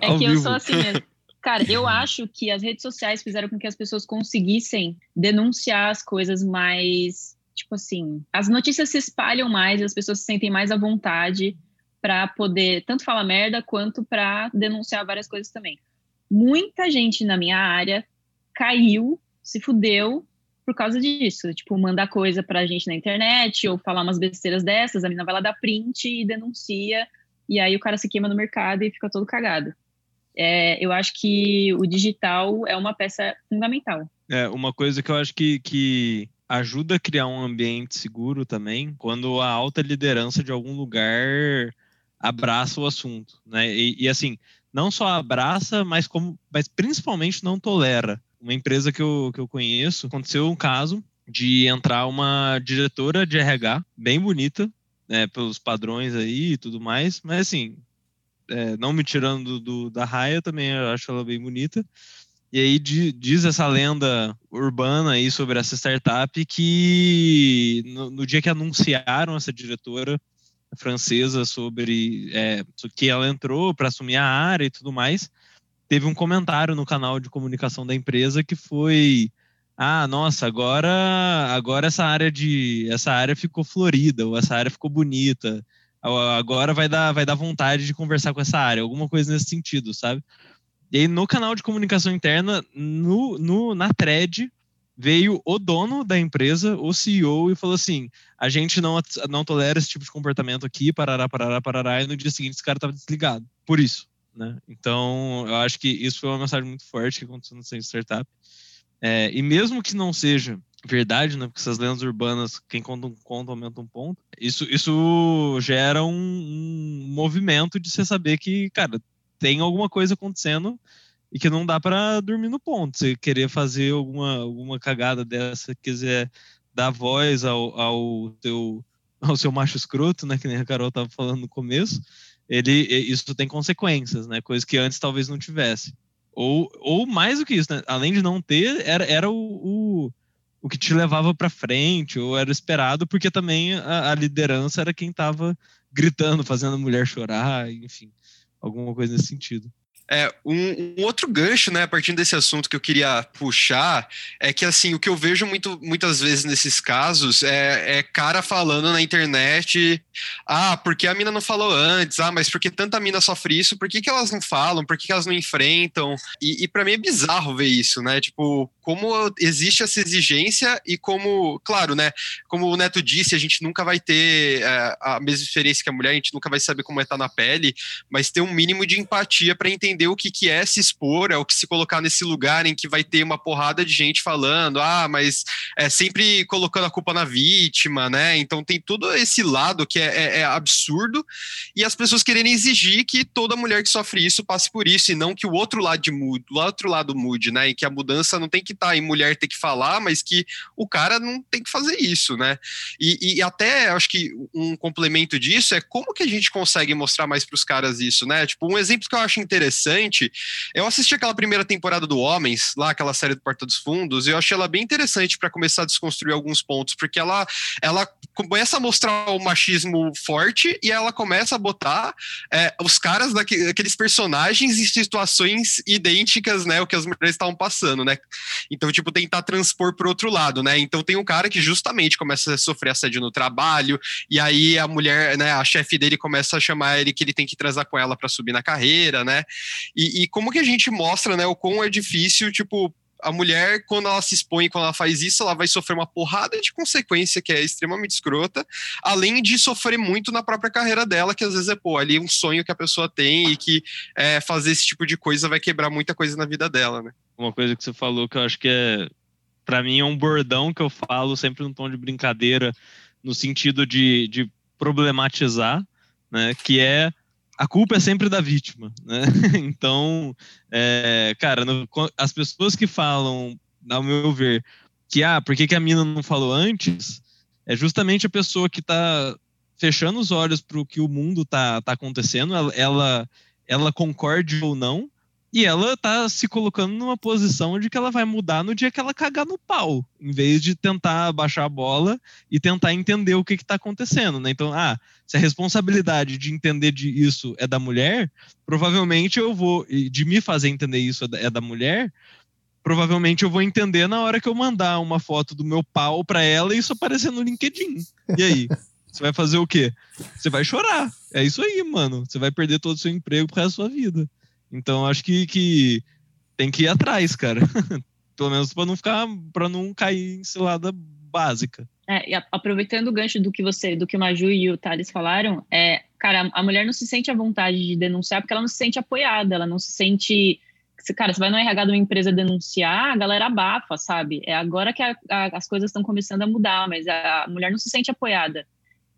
É Ao que eu sou assim mesmo. Cara, eu acho que as redes sociais fizeram com que as pessoas conseguissem denunciar as coisas mais. Tipo assim, as notícias se espalham mais, as pessoas se sentem mais à vontade para poder tanto falar merda quanto para denunciar várias coisas também. Muita gente na minha área caiu, se fudeu por causa disso. Tipo, mandar coisa pra gente na internet ou falar umas besteiras dessas, a menina vai lá dar print e denuncia, e aí o cara se queima no mercado e fica todo cagado. É, eu acho que o digital é uma peça fundamental. É, uma coisa que eu acho que, que ajuda a criar um ambiente seguro também, quando a alta liderança de algum lugar abraça o assunto, né? E, e, assim, não só abraça, mas como, mas principalmente não tolera. Uma empresa que eu, que eu conheço, aconteceu um caso de entrar uma diretora de RH bem bonita, né, pelos padrões aí e tudo mais, mas assim, é, não me tirando do, da raia, também eu acho ela bem bonita. E aí di, diz essa lenda urbana aí sobre essa startup que no, no dia que anunciaram essa diretora francesa sobre é, que ela entrou para assumir a área e tudo mais, teve um comentário no canal de comunicação da empresa que foi ah, nossa, agora agora essa área de essa área ficou florida, ou essa área ficou bonita. Agora vai dar vai dar vontade de conversar com essa área, alguma coisa nesse sentido, sabe? E aí no canal de comunicação interna, no, no na thread veio o dono da empresa, o CEO, e falou assim: a gente não, não tolera esse tipo de comportamento aqui, parará, parará, parará, e no dia seguinte esse cara estava desligado. Por isso. Né? Então, eu acho que isso foi uma mensagem muito forte que aconteceu no startup. É, e mesmo que não seja verdade, né? Porque essas lendas urbanas, quem conta um conto aumenta um ponto. Isso, isso gera um, um movimento de você saber que, cara, tem alguma coisa acontecendo e que não dá para dormir no ponto. Você querer fazer alguma, alguma cagada dessa, quiser dar voz ao, ao, teu, ao seu macho escroto, né? Que nem a Carol estava falando no começo. Ele, isso tem consequências, né? Coisas que antes talvez não tivesse. Ou, ou mais do que isso, né? Além de não ter, era, era o, o, o que te levava para frente, ou era esperado, porque também a, a liderança era quem estava gritando, fazendo a mulher chorar, enfim, alguma coisa nesse sentido. É, um, um, outro gancho, né, a partir desse assunto que eu queria puxar, é que, assim, o que eu vejo muito, muitas vezes nesses casos é, é cara falando na internet, ah, porque a mina não falou antes, ah, mas porque tanta mina sofre isso, por que, que elas não falam, por que, que elas não enfrentam? E, e para mim é bizarro ver isso, né, tipo, como existe essa exigência e como, claro, né, como o Neto disse, a gente nunca vai ter é, a mesma experiência que a mulher, a gente nunca vai saber como é estar na pele, mas ter um mínimo de empatia para entender entender o que, que é se expor, é o que se colocar nesse lugar em que vai ter uma porrada de gente falando, ah, mas é sempre colocando a culpa na vítima, né? Então tem todo esse lado que é, é, é absurdo e as pessoas quererem exigir que toda mulher que sofre isso passe por isso e não que o outro lado de mude, o outro lado mude, né? E que a mudança não tem que estar tá em mulher ter que falar, mas que o cara não tem que fazer isso, né? E, e até acho que um complemento disso é como que a gente consegue mostrar mais para os caras isso, né? Tipo, um exemplo que eu acho interessante interessante. Eu assisti aquela primeira temporada do Homens, lá aquela série do Porta dos Fundos, e eu achei ela bem interessante para começar a desconstruir alguns pontos, porque ela, ela começa a mostrar o machismo forte e ela começa a botar é, os caras daqueles personagens em situações idênticas, né, o que as mulheres estavam passando, né? Então, tipo, tentar transpor para outro lado, né? Então tem um cara que justamente começa a sofrer assédio no trabalho, e aí a mulher, né, a chefe dele começa a chamar ele que ele tem que transar com ela para subir na carreira, né? E, e, como que a gente mostra, né, o quão é difícil, tipo, a mulher, quando ela se expõe, quando ela faz isso, ela vai sofrer uma porrada de consequência que é extremamente escrota, além de sofrer muito na própria carreira dela, que às vezes é, pô, ali um sonho que a pessoa tem e que é, fazer esse tipo de coisa vai quebrar muita coisa na vida dela, né? Uma coisa que você falou que eu acho que é, para mim, é um bordão que eu falo sempre num tom de brincadeira, no sentido de, de problematizar, né, que é a culpa é sempre da vítima, né? Então, é, cara, no, as pessoas que falam, ao meu ver, que ah, por que, que a mina não falou antes, é justamente a pessoa que está fechando os olhos para o que o mundo tá, tá acontecendo, ela, ela, ela concorde ou não, E ela tá se colocando numa posição de que ela vai mudar no dia que ela cagar no pau, em vez de tentar baixar a bola e tentar entender o que está acontecendo, né? Então, ah, se a responsabilidade de entender de isso é da mulher, provavelmente eu vou, de me fazer entender isso é da é mulher, provavelmente eu vou entender na hora que eu mandar uma foto do meu pau para ela e isso aparecer no LinkedIn. E aí? Você vai fazer o quê? Você vai chorar. É isso aí, mano. Você vai perder todo o seu emprego pro resto da sua vida. Então acho que, que tem que ir atrás, cara. Pelo menos para não ficar, para não cair em cilada básica. É, aproveitando o gancho do que você, do que o Maju e o Thales falaram, é, cara, a mulher não se sente à vontade de denunciar porque ela não se sente apoiada, ela não se sente cara, você vai no RH de uma empresa denunciar, a galera abafa, sabe? É agora que a, a, as coisas estão começando a mudar, mas a mulher não se sente apoiada.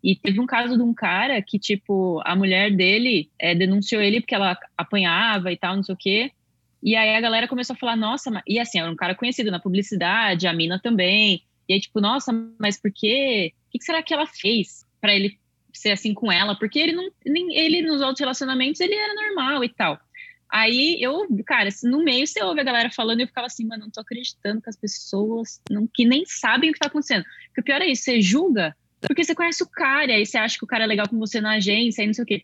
E teve um caso de um cara que, tipo, a mulher dele é, denunciou ele porque ela apanhava e tal, não sei o quê. E aí a galera começou a falar, nossa, mas... e assim, era um cara conhecido na publicidade, a mina também. E aí, tipo, nossa, mas por quê? O que será que ela fez para ele ser assim com ela? Porque ele não, nem ele nos outros relacionamentos ele era normal e tal. Aí eu, cara, no meio você ouve a galera falando e eu ficava assim, mano, não tô acreditando que as pessoas não, que nem sabem o que tá acontecendo. Porque o pior é isso, você julga porque você conhece o cara, aí você acha que o cara é legal com você na agência, aí não sei o quê.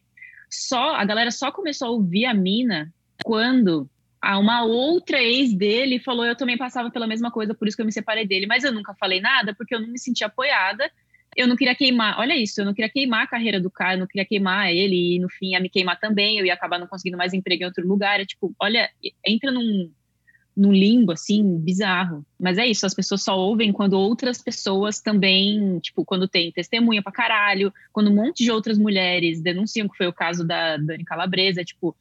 Só, a galera só começou a ouvir a mina quando a uma outra ex dele falou eu também passava pela mesma coisa, por isso que eu me separei dele. Mas eu nunca falei nada, porque eu não me sentia apoiada. Eu não queria queimar, olha isso, eu não queria queimar a carreira do cara, eu não queria queimar ele, e no fim ia me queimar também, eu ia acabar não conseguindo mais emprego em outro lugar. É tipo, olha, entra num, num limbo, assim, bizarro. Mas é isso, as pessoas só ouvem quando outras pessoas também, tipo, quando tem testemunha pra caralho, quando um monte de outras mulheres denunciam, que foi o caso da Dani Calabresa, tipo,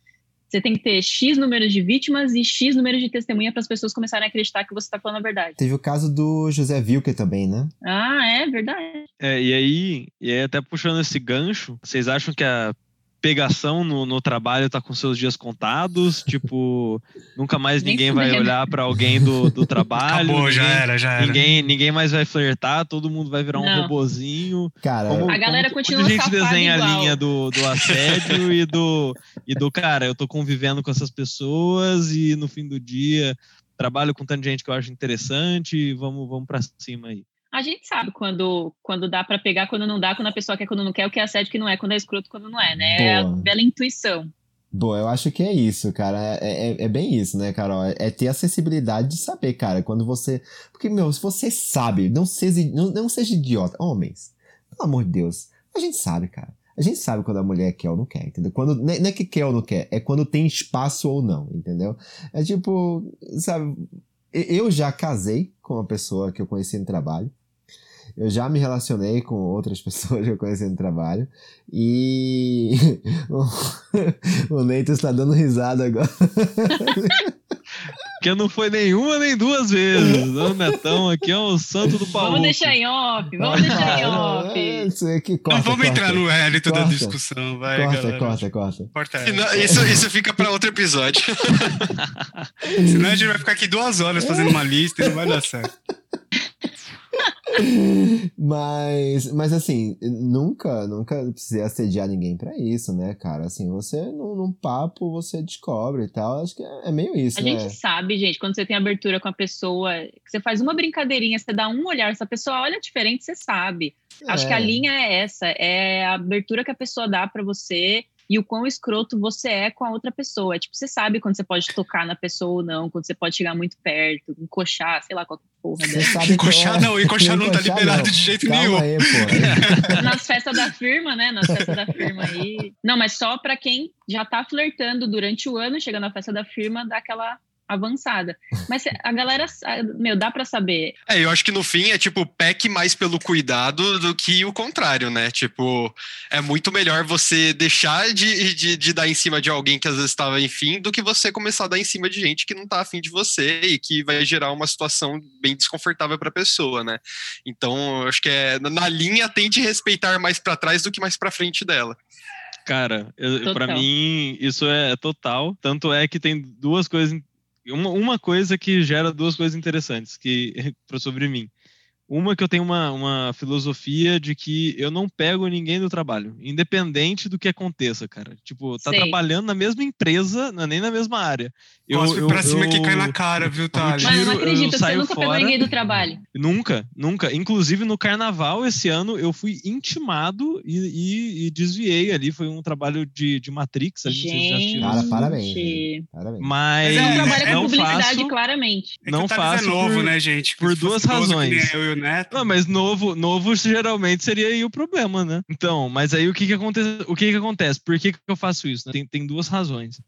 você tem que ter X número de vítimas e X número de testemunha para as pessoas começarem a acreditar que você está falando a verdade. Teve o caso do José Wilker também, né? Ah, é verdade. É, e aí, e aí até puxando esse gancho, vocês acham que a pegação no, no trabalho tá com seus dias contados, tipo, nunca mais ninguém vai olhar para alguém do, do trabalho. Acabou, ninguém, já era, já era. Ninguém, ninguém mais vai flertar, todo mundo vai virar um Não. robozinho. Cara, Como- A galera como- continua Quando a gente desenha igual. a linha do, do assédio e do, e do cara, eu tô convivendo com essas pessoas e no fim do dia trabalho com tanta gente que eu acho interessante e vamos, vamos pra cima aí. A gente sabe quando, quando dá pra pegar, quando não dá, quando a pessoa quer, quando não quer, o que é assédio, o que não é, quando é escroto, quando não é, né? É a Boa. bela intuição. Bom, eu acho que é isso, cara. É, é, é bem isso, né, Carol? É ter a sensibilidade de saber, cara. Quando você. Porque, meu, se você sabe, não seja, não, não seja idiota. Homens, pelo amor de Deus, a gente sabe, cara. A gente sabe quando a mulher quer ou não quer, entendeu? Quando, não é não é que quer ou não quer, é quando tem espaço ou não, entendeu? É tipo, sabe? Eu já casei com uma pessoa que eu conheci no trabalho. Eu já me relacionei com outras pessoas que eu conheci no trabalho. E o, Neito está dando risada agora. Porque não foi nenhuma nem duas vezes. O Netão aqui é o santo do pau. Vamos deixar em off, vamos deixar em É, off. isso aqui, corta, Não vamos corta. entrar no mérito da discussão, vai, Corta, galera. corta, corta. Corta não- essa. Isso, isso fica para outro episódio. Senão a gente vai ficar aqui duas horas fazendo uma lista e não vai dar certo. Mas, mas assim, nunca, nunca precisei assediar ninguém pra isso, né, cara? Assim, você, num, num papo, você descobre e tal. Acho que é, é meio isso, A né? gente sabe, gente, quando você tem abertura com a pessoa, que você faz uma brincadeirinha, você dá um olhar, se a pessoa olha diferente, você sabe. Acho que a É. linha é essa, é a abertura que a pessoa dá pra você e o quão escroto você é com a outra pessoa. Tipo, você sabe quando você pode tocar na pessoa ou não, quando você pode chegar muito perto, encoxar, sei lá, qualquer porra Você dessa. sabe que- Encoxar não, encoxar não tá Encoxar liberado não. de jeito Calma nenhum. aí, pô. Nas festas da firma, né? Nas festas da firma aí. Não, mas só pra quem já tá flertando durante o ano, chega na festa da firma, dá aquela avançada. Mas a galera, meu, dá pra saber. É, eu acho que no fim é tipo peque mais pelo cuidado do que o contrário, né? Tipo, é muito melhor você deixar de, de, de dar em cima de alguém que às vezes estava enfim do que você começar a dar em cima de gente que não tá afim de você e que vai gerar uma situação bem desconfortável pra pessoa, né? Então, eu acho que é na linha tente respeitar mais pra trás do que mais pra frente dela. Cara, Total. mim isso é total. Tanto é que tem duas coisas. Uma, uma coisa que gera duas coisas interessantes que, sobre mim. Uma que eu tenho uma, uma filosofia de que eu não pego ninguém do trabalho, independente do que aconteça, cara. Tipo, tá Sei. trabalhando na mesma empresa, não é nem na mesma área. Eu, Cospe eu, pra cima eu- que cai na cara, viu, Thales? Mas eu não Tiro, eu acredito, você nunca pegou fora. ninguém do trabalho. Nunca, nunca. Inclusive no carnaval esse ano eu fui intimado e, e- e desviei ali. Foi um trabalho de, de Matrix. Ali, não vocês já assistiram. Cara, Gente. parabéns. Parabéns. Mas Mas é, Não trabalha com não publicidade, faço. claramente. É não Thales faço é novo, por- né, gente? por duas razões. Não, mas novo, novo geralmente seria aí o problema, né? Então, mas aí o que que acontece? O que que acontece? Por que que eu faço isso? né? Tem, tem duas razões.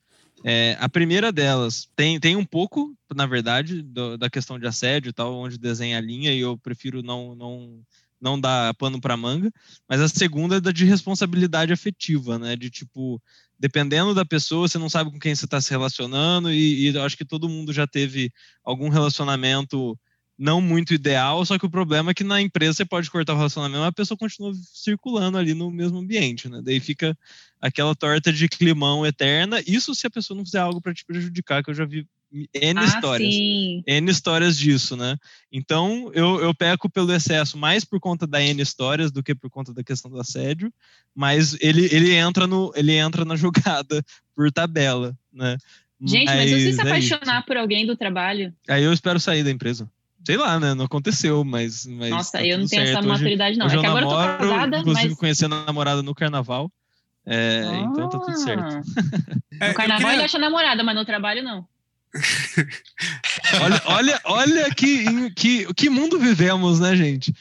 É, a primeira delas tem, tem um pouco, na verdade, do- da questão de assédio e tal, onde desenha a linha e eu prefiro não não não dar pano para manga. Mas a segunda é da de responsabilidade afetiva, né? De tipo, dependendo da pessoa, você não sabe com quem você está se relacionando e, e eu acho que todo mundo já teve algum relacionamento não muito ideal, só que o problema é que na empresa você pode cortar o relacionamento, mas a pessoa continua circulando ali no mesmo ambiente, né? Daí fica aquela torta de climão eterna. Isso se a pessoa não fizer algo para te prejudicar, que eu já vi N ah, histórias. sim. N histórias disso, né? Então eu, eu peco pelo excesso mais por conta da N histórias do que por conta da questão do assédio, mas ele, ele entra no ele entra na jogada por tabela, né? Gente, mas se você se é isso. apaixonar por alguém do trabalho, Aí eu espero sair da empresa. Sei lá, né? Não aconteceu, mas. mas nossa, tá eu não tenho essa certo. Hoje- maturidade, não. hoje É que eu agora eu tô namoro, casada, inclusive mas. conheci a namorada no carnaval. É, então tá tudo certo. Ah, É, No carnaval queria- ele acha namorada, mas no trabalho não. Olha, olha, olha que, que, que mundo vivemos, né, gente?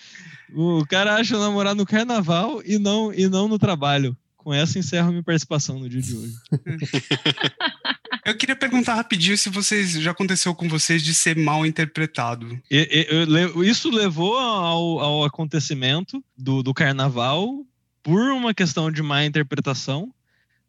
O cara acha o namorado no carnaval e não, e não no trabalho. Com essa encerro minha participação no dia de hoje. Eu queria perguntar rapidinho se vocês já aconteceu com vocês de ser mal interpretado. E- e- isso levou ao, ao acontecimento do, do carnaval por uma questão de má interpretação,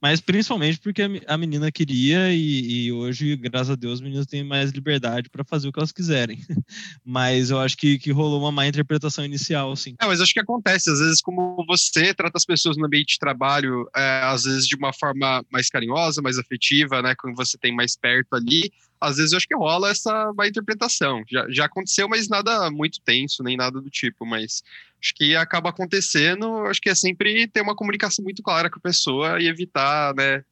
mas principalmente porque a, me- a menina queria e, e hoje, graças a Deus, as meninas têm mais liberdade para fazer o que elas quiserem. Mas eu acho que, que rolou uma má interpretação inicial, sim. É, mas acho que acontece, às vezes, como você trata as pessoas no ambiente de trabalho, é, às vezes de uma forma mais carinhosa, mais afetiva, né? Quando você tem mais perto ali, às vezes eu acho que rola essa má interpretação. Já, já aconteceu, mas nada muito tenso, nem nada do tipo, mas acho que acaba acontecendo, acho que é sempre ter uma comunicação muito clara com a pessoa e evitar, né?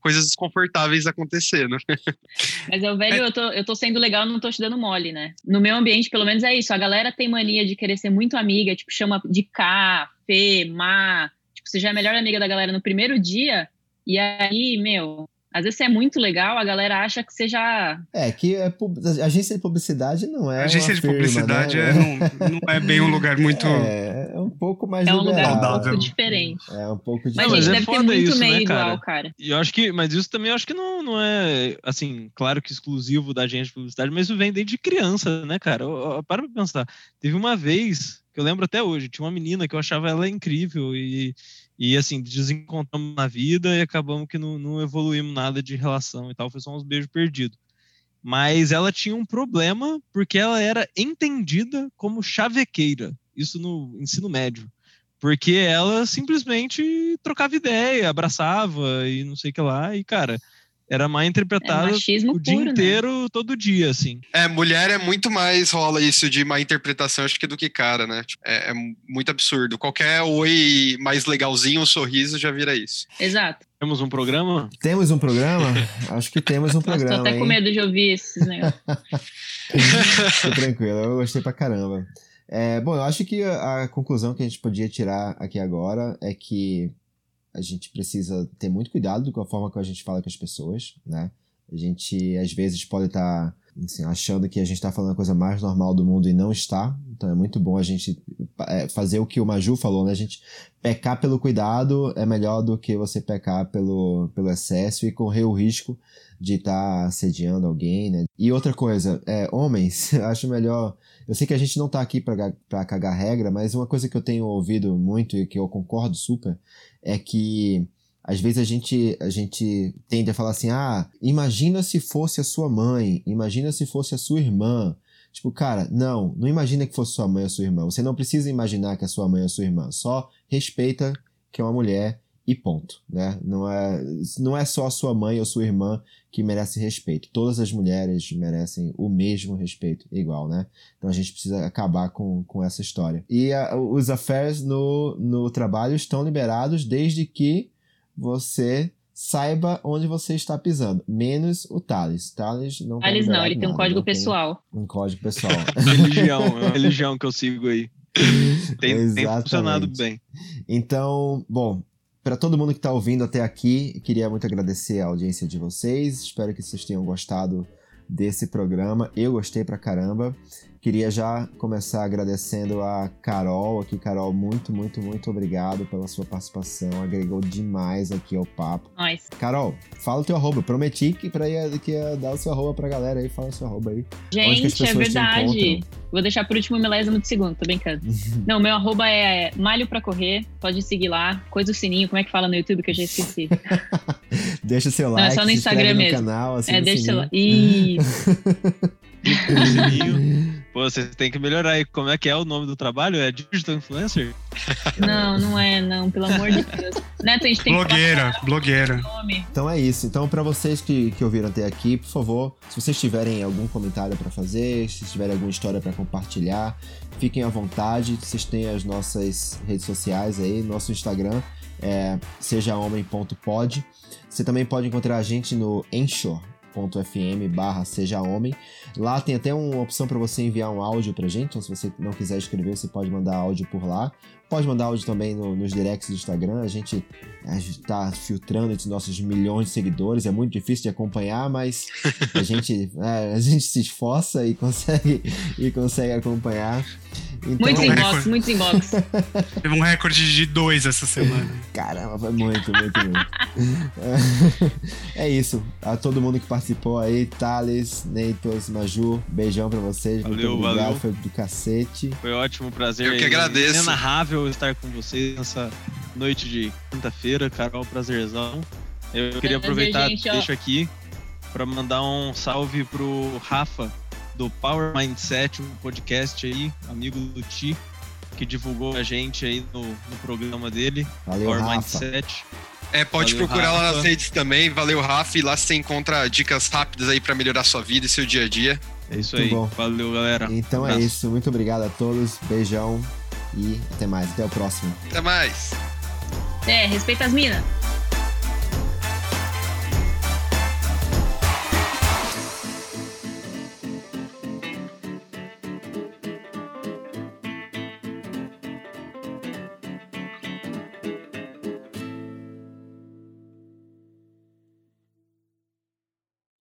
Coisas desconfortáveis acontecendo. Mas eu, velho, eu tô, eu tô sendo legal, não tô te dando mole, né? No meu ambiente, pelo menos, é isso. A galera tem mania de querer ser muito amiga, tipo, chama de K, Fê, Má. Tipo, você já é a melhor amiga da galera no primeiro dia, e aí, meu, às vezes você é muito legal, a galera acha que você já. É, que é pub- agência de publicidade não é. A agência uma de firma, publicidade né? é, não, não é bem um lugar muito. É, é um pouco mais É um lugar um liberal. pouco diferente. É um pouco Mas, Não, diferente. mas gente, é deve ter muito isso, meio né, igual, cara? cara. E eu acho que, mas isso também eu acho que não, não é, assim, claro que exclusivo da agência de publicidade, mas isso vem desde criança, né, cara? Eu- eu- Para pra pensar. Teve uma vez, que eu lembro até hoje, tinha uma menina que eu achava ela incrível e, e assim, desencontramos na vida e acabamos que não, não evoluímos nada de relação e tal, foi só uns beijos perdidos. Mas ela tinha um problema porque ela era entendida como chavequeira, isso no ensino médio. Porque ela simplesmente trocava ideia, abraçava e não sei o que lá. E, cara, era mal É interpretada machismo o dia puro, né? inteiro, todo dia, assim. É, mulher é muito mais rola isso de má interpretação, acho que do que cara, né? Tipo, É, é muito absurdo. Qualquer oi mais legalzinho, um sorriso já vira isso. Exato. Temos um programa? Temos um programa? Acho que temos um programa. até com hein? medo de ouvir esses negócios. Tô tranquilo, eu gostei pra caramba. É, bom, eu acho que a, a conclusão que a gente podia tirar aqui agora é que a gente precisa ter muito cuidado com a forma que a gente fala com as pessoas, né? A gente, às vezes, pode estar achando que a gente está falando a coisa mais normal do mundo e não está. Então é muito bom a gente é, fazer o que o Maju falou, né? A gente pecar pelo cuidado é melhor do que você pecar pelo, pelo excesso e correr o risco de estar tá assediando alguém, né? E outra coisa, é, homens, acho melhor. Eu sei que a gente não tá aqui para cagar regra, mas uma coisa que eu tenho ouvido muito e que eu concordo super é que às vezes a gente, a gente tende a falar assim: ah, imagina se fosse a sua mãe, imagina se fosse a sua irmã. Tipo, cara, não, não imagina que fosse sua mãe ou sua irmã. Você não precisa imaginar que é sua mãe ou sua irmã. Só respeita que é uma mulher e ponto, né? Não é, não é só a sua mãe ou sua irmã que merece respeito. Todas as mulheres merecem o mesmo respeito, igual, né? Então a gente precisa acabar com, com essa história. E a, os affairs no, no trabalho estão liberados desde que você saiba onde você está pisando. Menos o Thales. Thales não tá Thales não, ele tem um código pessoal. Um código pessoal. religião, é uma religião que eu sigo aí. Tem, tem funcionado bem. Então, bom, para todo mundo que está ouvindo até aqui, queria muito agradecer a audiência de vocês. Espero que vocês tenham gostado desse programa. Eu gostei pra caramba. Queria já começar agradecendo a Carol aqui. Carol, muito, muito, muito obrigado pela sua participação. Agregou demais aqui ao papo. Nice. Carol, fala o teu arroba. Prometi que, pra ir, que ia dar o seu arroba pra galera aí. Fala o seu arroba aí. Gente, é verdade. Vou deixar por último milésimo de segundo, tô brincando. Não, meu arroba é malho pra correr. Pode seguir lá. Coisa o sininho. Como é que fala no YouTube que eu já esqueci? deixa seu like. Não, é só no Instagram mesmo. Canal, assim, é, deixa seu like. Isso. Pô, você tem que melhorar aí. Como é que é o nome do trabalho? É Digital Influencer? Não, não é, não. Pelo amor de Deus. Neto, a gente tem blogueira, que blogueira. Então é isso. Então, para vocês que, que ouviram até aqui, por favor, se vocês tiverem algum comentário para fazer, se tiverem alguma história para compartilhar, fiquem à vontade. Vocês têm as nossas redes sociais aí, nosso Instagram é sejahomem.pod. Você também pode encontrar a gente no Enshore anchor.fm barra seja homem. Lá tem até uma opção para você enviar um áudio pra gente, então se você não quiser escrever, você pode mandar áudio por lá. Pode mandar áudio também no, nos directs do Instagram, a gente está filtrando entre nossos milhões de seguidores, é muito difícil de acompanhar, mas a gente, é, a gente se esforça e consegue, e consegue acompanhar. Então, muitos inbox, muitos inbox. Teve um recorde de dois essa semana. Caramba, foi muito, muito, muito. é isso. A todo mundo que participou aí, Thales, Neitos, Maju, beijão pra vocês. Valeu, muito obrigado, valeu. foi do cacete. Foi ótimo, prazer. Eu que agradeço. Inenarrável estar com vocês nessa noite de quinta-feira. Carol, prazerzão. Eu queria aproveitar, gente, deixo aqui, para mandar um salve pro Rafa, do Power Mindset, um podcast aí, amigo do Ti, que divulgou a gente aí no, no programa dele, Valeu, Power Rafa. Mindset. É, pode Valeu, procurar Rafa. lá nas redes também. Valeu, Rafa. E lá você encontra dicas rápidas aí para melhorar sua vida e seu dia a dia. É isso Muito aí. Bom. Valeu, galera. Então um é isso. Muito obrigado a todos. Beijão e até mais. Até o próximo. Até mais. É, respeita as minas.